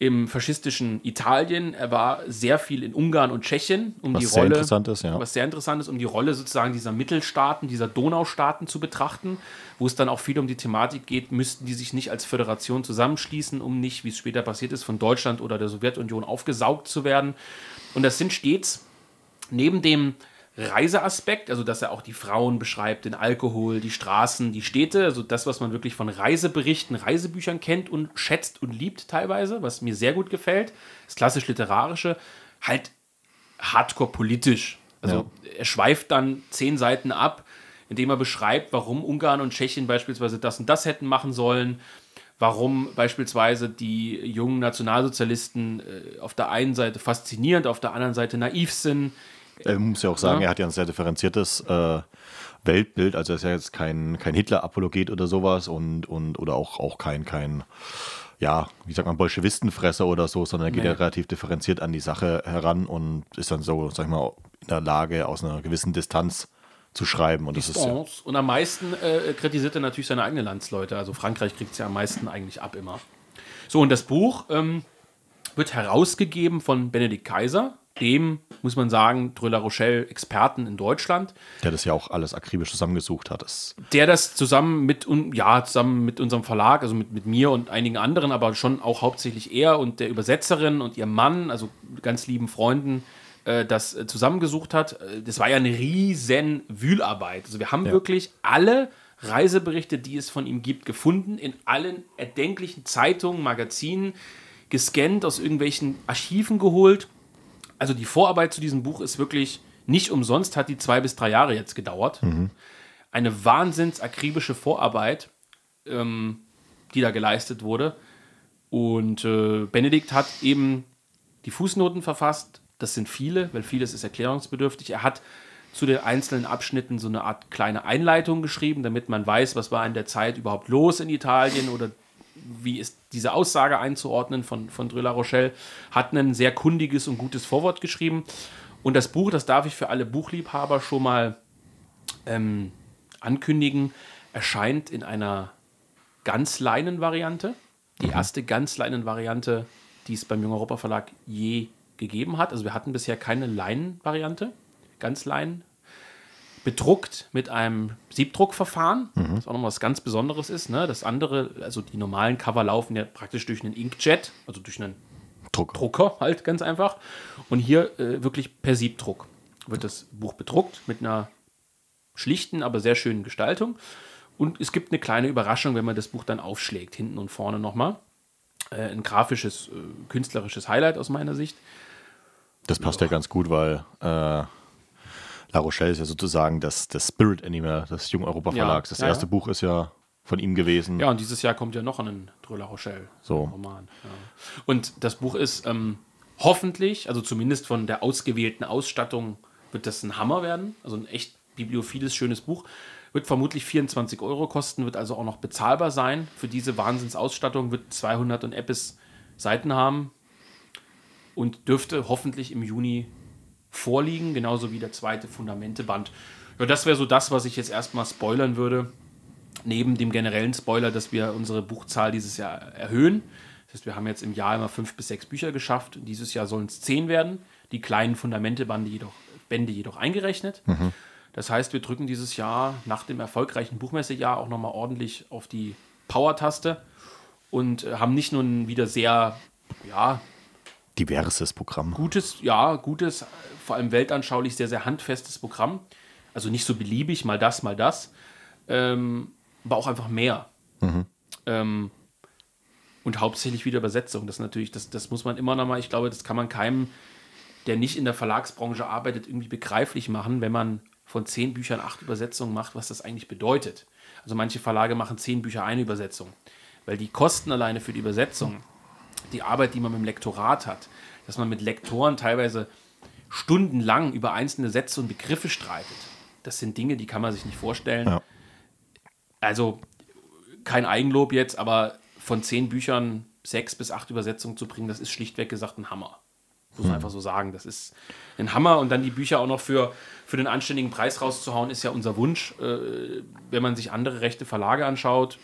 im faschistischen Italien, er war sehr viel in Ungarn und Tschechien, um Was die sehr Rolle, interessant ist, ja. was sehr interessant ist, um die Rolle sozusagen dieser Mittelstaaten, dieser Donaustaaten zu betrachten, wo es dann auch viel um die Thematik geht, müssten die sich nicht als Föderation zusammenschließen, um nicht, wie es später passiert ist, von Deutschland oder der Sowjetunion aufgesaugt zu werden. Und das sind stets neben dem Reiseaspekt, also dass er auch die Frauen beschreibt, den Alkohol, die Straßen, die Städte, also das, was man wirklich von Reiseberichten, Reisebüchern kennt und schätzt und liebt teilweise, was mir sehr gut gefällt, das klassisch literarische, halt hardcore politisch. Also er schweift dann zehn Seiten ab, indem er beschreibt, warum Ungarn und Tschechien beispielsweise das und das hätten machen sollen, warum beispielsweise die jungen Nationalsozialisten äh, auf der einen Seite faszinierend, auf der anderen Seite naiv sind. Er muss ja auch sagen, Ja. er hat ja ein sehr differenziertes äh, Weltbild. Also er ist ja jetzt kein, kein Hitler-Apologet oder sowas und, und oder auch, auch kein, kein, ja, wie sagt man, Bolschewistenfresser oder so, sondern er geht Nee. ja relativ differenziert an die Sache heran und ist dann so, sag ich mal, in der Lage, aus einer gewissen Distanz zu schreiben. Und das ist ja. Und am meisten äh, kritisiert er natürlich seine eigenen Landsleute. Also Frankreich kriegt es ja am meisten eigentlich ab immer. So, und das Buch ähm, wird herausgegeben von Benedikt Kaiser, dem, muss man sagen, Dröla Rochelle Experten in Deutschland, der das ja auch alles akribisch zusammengesucht hat. Der das zusammen mit, ja, zusammen mit unserem Verlag, also mit, mit mir und einigen anderen, aber schon auch hauptsächlich er und der Übersetzerin und ihr Mann, also ganz lieben Freunden, äh, das äh, zusammengesucht hat. Äh, Das war ja eine riesen Wühlarbeit. Also wir haben Ja. wirklich alle Reiseberichte, die es von ihm gibt, gefunden, in allen erdenklichen Zeitungen, Magazinen, gescannt, aus irgendwelchen Archiven geholt. Also die Vorarbeit zu diesem Buch ist wirklich nicht umsonst, hat die zwei bis drei Jahre jetzt gedauert. Eine wahnsinns akribische Vorarbeit, ähm, die da geleistet wurde. Und äh, Benedikt hat eben die Fußnoten verfasst. Das sind viele, weil vieles ist erklärungsbedürftig. Er hat zu den einzelnen Abschnitten so eine Art kleine Einleitung geschrieben, damit man weiß, was war in der Zeit überhaupt los in Italien oder wie ist diese Aussage einzuordnen von, von Dröla Rochelle, hat ein sehr kundiges und gutes Vorwort geschrieben. Und das Buch, das darf ich für alle Buchliebhaber schon mal ähm, ankündigen, erscheint in einer Ganzleinen-Variante. Die erste Ganzleinen-Variante, die es beim Jung Europa Verlag je gegeben hat. Also wir hatten bisher keine Leinen-Variante. Ganzleinen. Bedruckt mit einem Siebdruckverfahren, was auch noch was ganz Besonderes ist. Ne? Das andere, also die normalen Cover laufen ja praktisch durch einen Inkjet, also durch einen Druck. Drucker halt ganz einfach. Und hier äh, wirklich per Siebdruck wird das Buch bedruckt mit einer schlichten, aber sehr schönen Gestaltung. Und es gibt eine kleine Überraschung, wenn man das Buch dann aufschlägt, hinten und vorne nochmal. Äh, ein grafisches, äh, künstlerisches Highlight aus meiner Sicht. Das passt ja ganz gut, weil äh, La Rochelle ist ja sozusagen das, das Spirit Animal des Jung Europa Ja, Verlags. Das ja, erste ja. Buch ist ja von ihm gewesen. Ja, und dieses Jahr kommt ja noch ein Dröla Rochelle So. Roman. Ja. Und das Buch ist ähm, hoffentlich, also zumindest von der ausgewählten Ausstattung, wird das ein Hammer werden. Also ein echt bibliophiles, schönes Buch. Wird vermutlich 24 Euro kosten, wird also auch noch bezahlbar sein. Für diese Wahnsinnsausstattung wird 200 und Eppes Seiten haben und dürfte hoffentlich im Juni vorliegen, genauso wie der zweite Fundamenteband. Ja, das wäre so das, was ich jetzt erstmal spoilern würde neben dem generellen Spoiler, dass wir unsere Buchzahl dieses Jahr erhöhen. Das heißt, wir haben jetzt im Jahr immer fünf bis sechs Bücher geschafft. Dieses Jahr sollen es zehn werden. Die kleinen Fundamentebände jedoch, Bände jedoch eingerechnet. Das heißt, wir drücken dieses Jahr nach dem erfolgreichen Buchmessejahr auch nochmal ordentlich auf die Power-Taste und äh, haben nicht nur ein wieder sehr, ja, Diverses Programm. gutes, ja, gutes, vor allem weltanschaulich sehr, sehr handfestes Programm. Also nicht so beliebig, mal das, mal das. Ähm, aber auch einfach mehr. Ähm, und hauptsächlich wieder Übersetzung. Das natürlich, das, das muss man immer noch mal, ich glaube, das kann man keinem, der nicht in der Verlagsbranche arbeitet, irgendwie begreiflich machen, wenn man von zehn Büchern acht Übersetzungen macht, was das eigentlich bedeutet. Also manche Verlage machen zehn Bücher eine Übersetzung. Weil die Kosten alleine für die Übersetzung, die Arbeit, die man mit dem Lektorat hat, dass man mit Lektoren teilweise stundenlang über einzelne Sätze und Begriffe streitet. Das sind Dinge, die kann man sich nicht vorstellen. Ja. also kein Eigenlob jetzt, aber von zehn Büchern sechs bis acht Übersetzungen zu bringen, das ist schlichtweg gesagt ein Hammer. Muss man einfach so sagen. Das ist ein Hammer und dann die Bücher auch noch für, für den anständigen Preis rauszuhauen, ist ja unser Wunsch. Äh, wenn man sich andere rechte Verlage anschaut,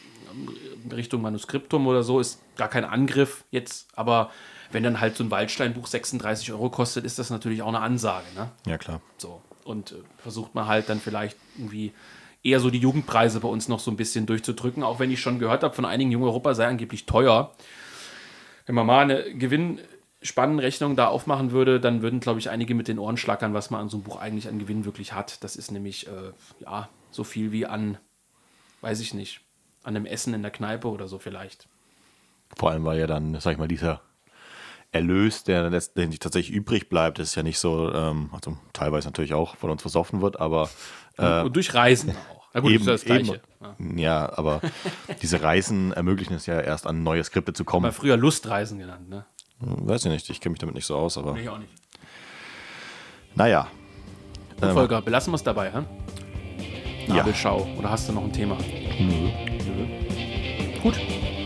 Richtung Manuskriptum oder so, ist gar kein Angriff jetzt, aber wenn dann halt so ein Waldsteinbuch 36 Euro kostet, ist das natürlich auch eine Ansage. Ne? Ja, klar. So. Und äh, versucht man halt dann vielleicht irgendwie eher so die Jugendpreise bei uns noch so ein bisschen durchzudrücken, auch wenn ich schon gehört habe von einigen Jungen Europa sei angeblich teuer. Wenn man mal eine Gewinnspannenrechnung da aufmachen würde, dann würden, glaube ich, einige mit den Ohren schlackern, was man an so einem Buch eigentlich an Gewinn wirklich hat. Das ist nämlich, äh, ja, so viel wie an, weiß ich nicht, an einem Essen in der Kneipe oder so vielleicht. Vor allem, weil ja dann, sag ich mal, dieser Erlös, der letztendlich tatsächlich übrig bleibt, ist ja nicht so, ähm, also teilweise natürlich auch von uns versoffen wird, aber. Äh, und durch Reisen auch. Na gut, eben, das ist das Gleiche. Eben, ja. ja, aber diese Reisen ermöglichen es ja erst an neue Skripte zu kommen. Mal früher Lustreisen genannt, ne? Weiß ich nicht, ich kenne mich damit nicht so aus, aber. Nee, ich auch nicht. Naja. Gut, ähm, Volker, belassen wir es dabei, hä? Nabelschau. Ja. Oder hast du noch ein Thema? Nö. Nö. Gut,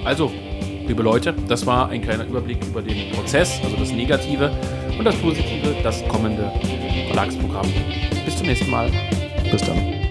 also liebe Leute, das war ein kleiner Überblick über den Prozess, also das Negative und das Positive, das kommende Verlagsprogramm. Bis zum nächsten Mal. Bis dann.